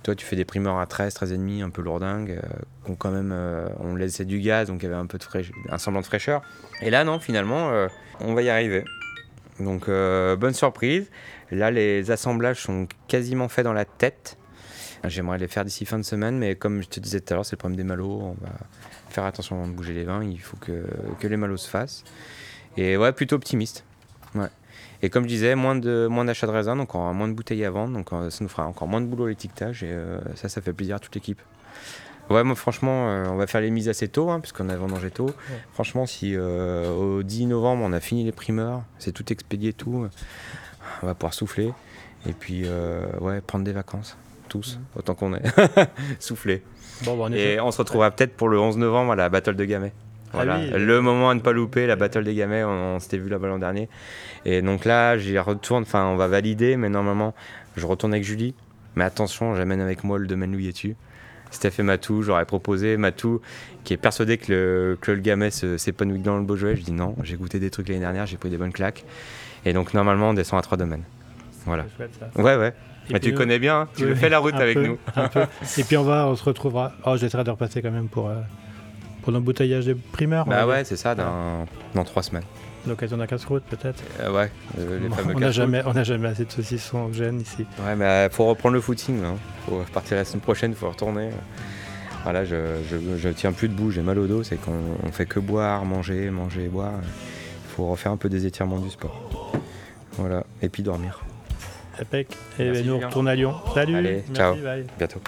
toi tu fais des primeurs à 13, 13 et demi, un peu lourdingues, euh, qu'on quand même, euh, on laissait du gaz, donc il y avait un peu de fraîche, un semblant de fraîcheur. Et là non, finalement, euh, on va y arriver. Donc bonne surprise. Là les assemblages sont quasiment faits dans la tête. J'aimerais les faire d'ici fin de semaine, mais comme je te disais tout à l'heure, c'est le problème des malos. On va faire attention avant de bouger les vins. Il faut que, que les malos se fassent. Et ouais, plutôt optimiste. Ouais. Et comme je disais, moins de moins d'achats de raisins, donc on aura moins de bouteilles à vendre, donc euh, ça nous fera encore moins de boulot à l'étiquetage et euh, ça, ça fait plaisir à toute l'équipe. Ouais, moi franchement, euh, on va faire les mises assez tôt, hein, puisqu'on a vendangé tôt. Franchement, si euh, au 10 novembre on a fini les primeurs, c'est tout expédié, tout, on va pouvoir souffler et puis ouais, prendre des vacances, tous, autant qu'on est, souffler. Bon, bah, Et on se retrouvera peut-être pour le 11 novembre à la Battle de Gamay. Ah Voilà, oui. le moment à ne pas louper, la Battle des Gamay, on, on s'était vu là-bas l'an dernier. Et donc là, j'y retourne, enfin on va valider, mais normalement, je retourne avec Julie. Mais attention, j'amène avec moi le domaine Louis-tu. Steph et Matou, j'aurais proposé Matou, qui est persuadé que le, que le Gamay se- s'épanouit dans le Beaujolais. Je dis non, j'ai goûté des trucs l'année dernière, j'ai pris des bonnes claques. Et donc normalement, on descend à trois domaines. Voilà. C'est chouette, ça. Ouais, ouais. Et Mais tu nous- connais bien, hein, tu Oui, fais la route avec peu, nous. Et puis on va, on se retrouvera. Oh, j'essaierai de repasser quand même pour, euh, pour l'embouteillage des primeurs. Bah ouais, c'est ça, dans, dans trois semaines. L'occasion d'un casse-croûte peut-être. Euh, ouais, euh, les fameux on n'a jamais, on n'a jamais assez de saucissons au gène ici. Ouais, mais euh, faut reprendre le footing. Là. Faut partir la semaine prochaine, faut retourner. Voilà, je, je, je tiens plus debout, j'ai mal au dos. C'est qu'on on fait que boire, manger, manger, boire. Il faut refaire un peu des étirements du sport. Voilà, et puis dormir. Impec. Et Merci, nous on retourne à Lyon. Salut. Allez, Merci, ciao. bye. Bientôt.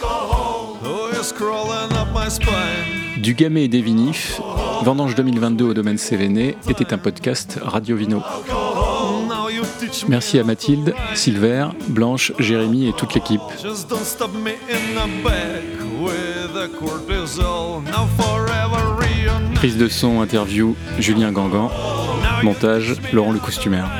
Oh, it's crawling up my spine. Du Gamay et des Vinifs, Vendange 2022 au domaine Séléné était un podcast Radio Vino. Merci à Mathilde, Silver, Blanche, Jérémy et toute l'équipe. Prise de son, interview, Julien Gangan. Montage, Laurent le costumaire.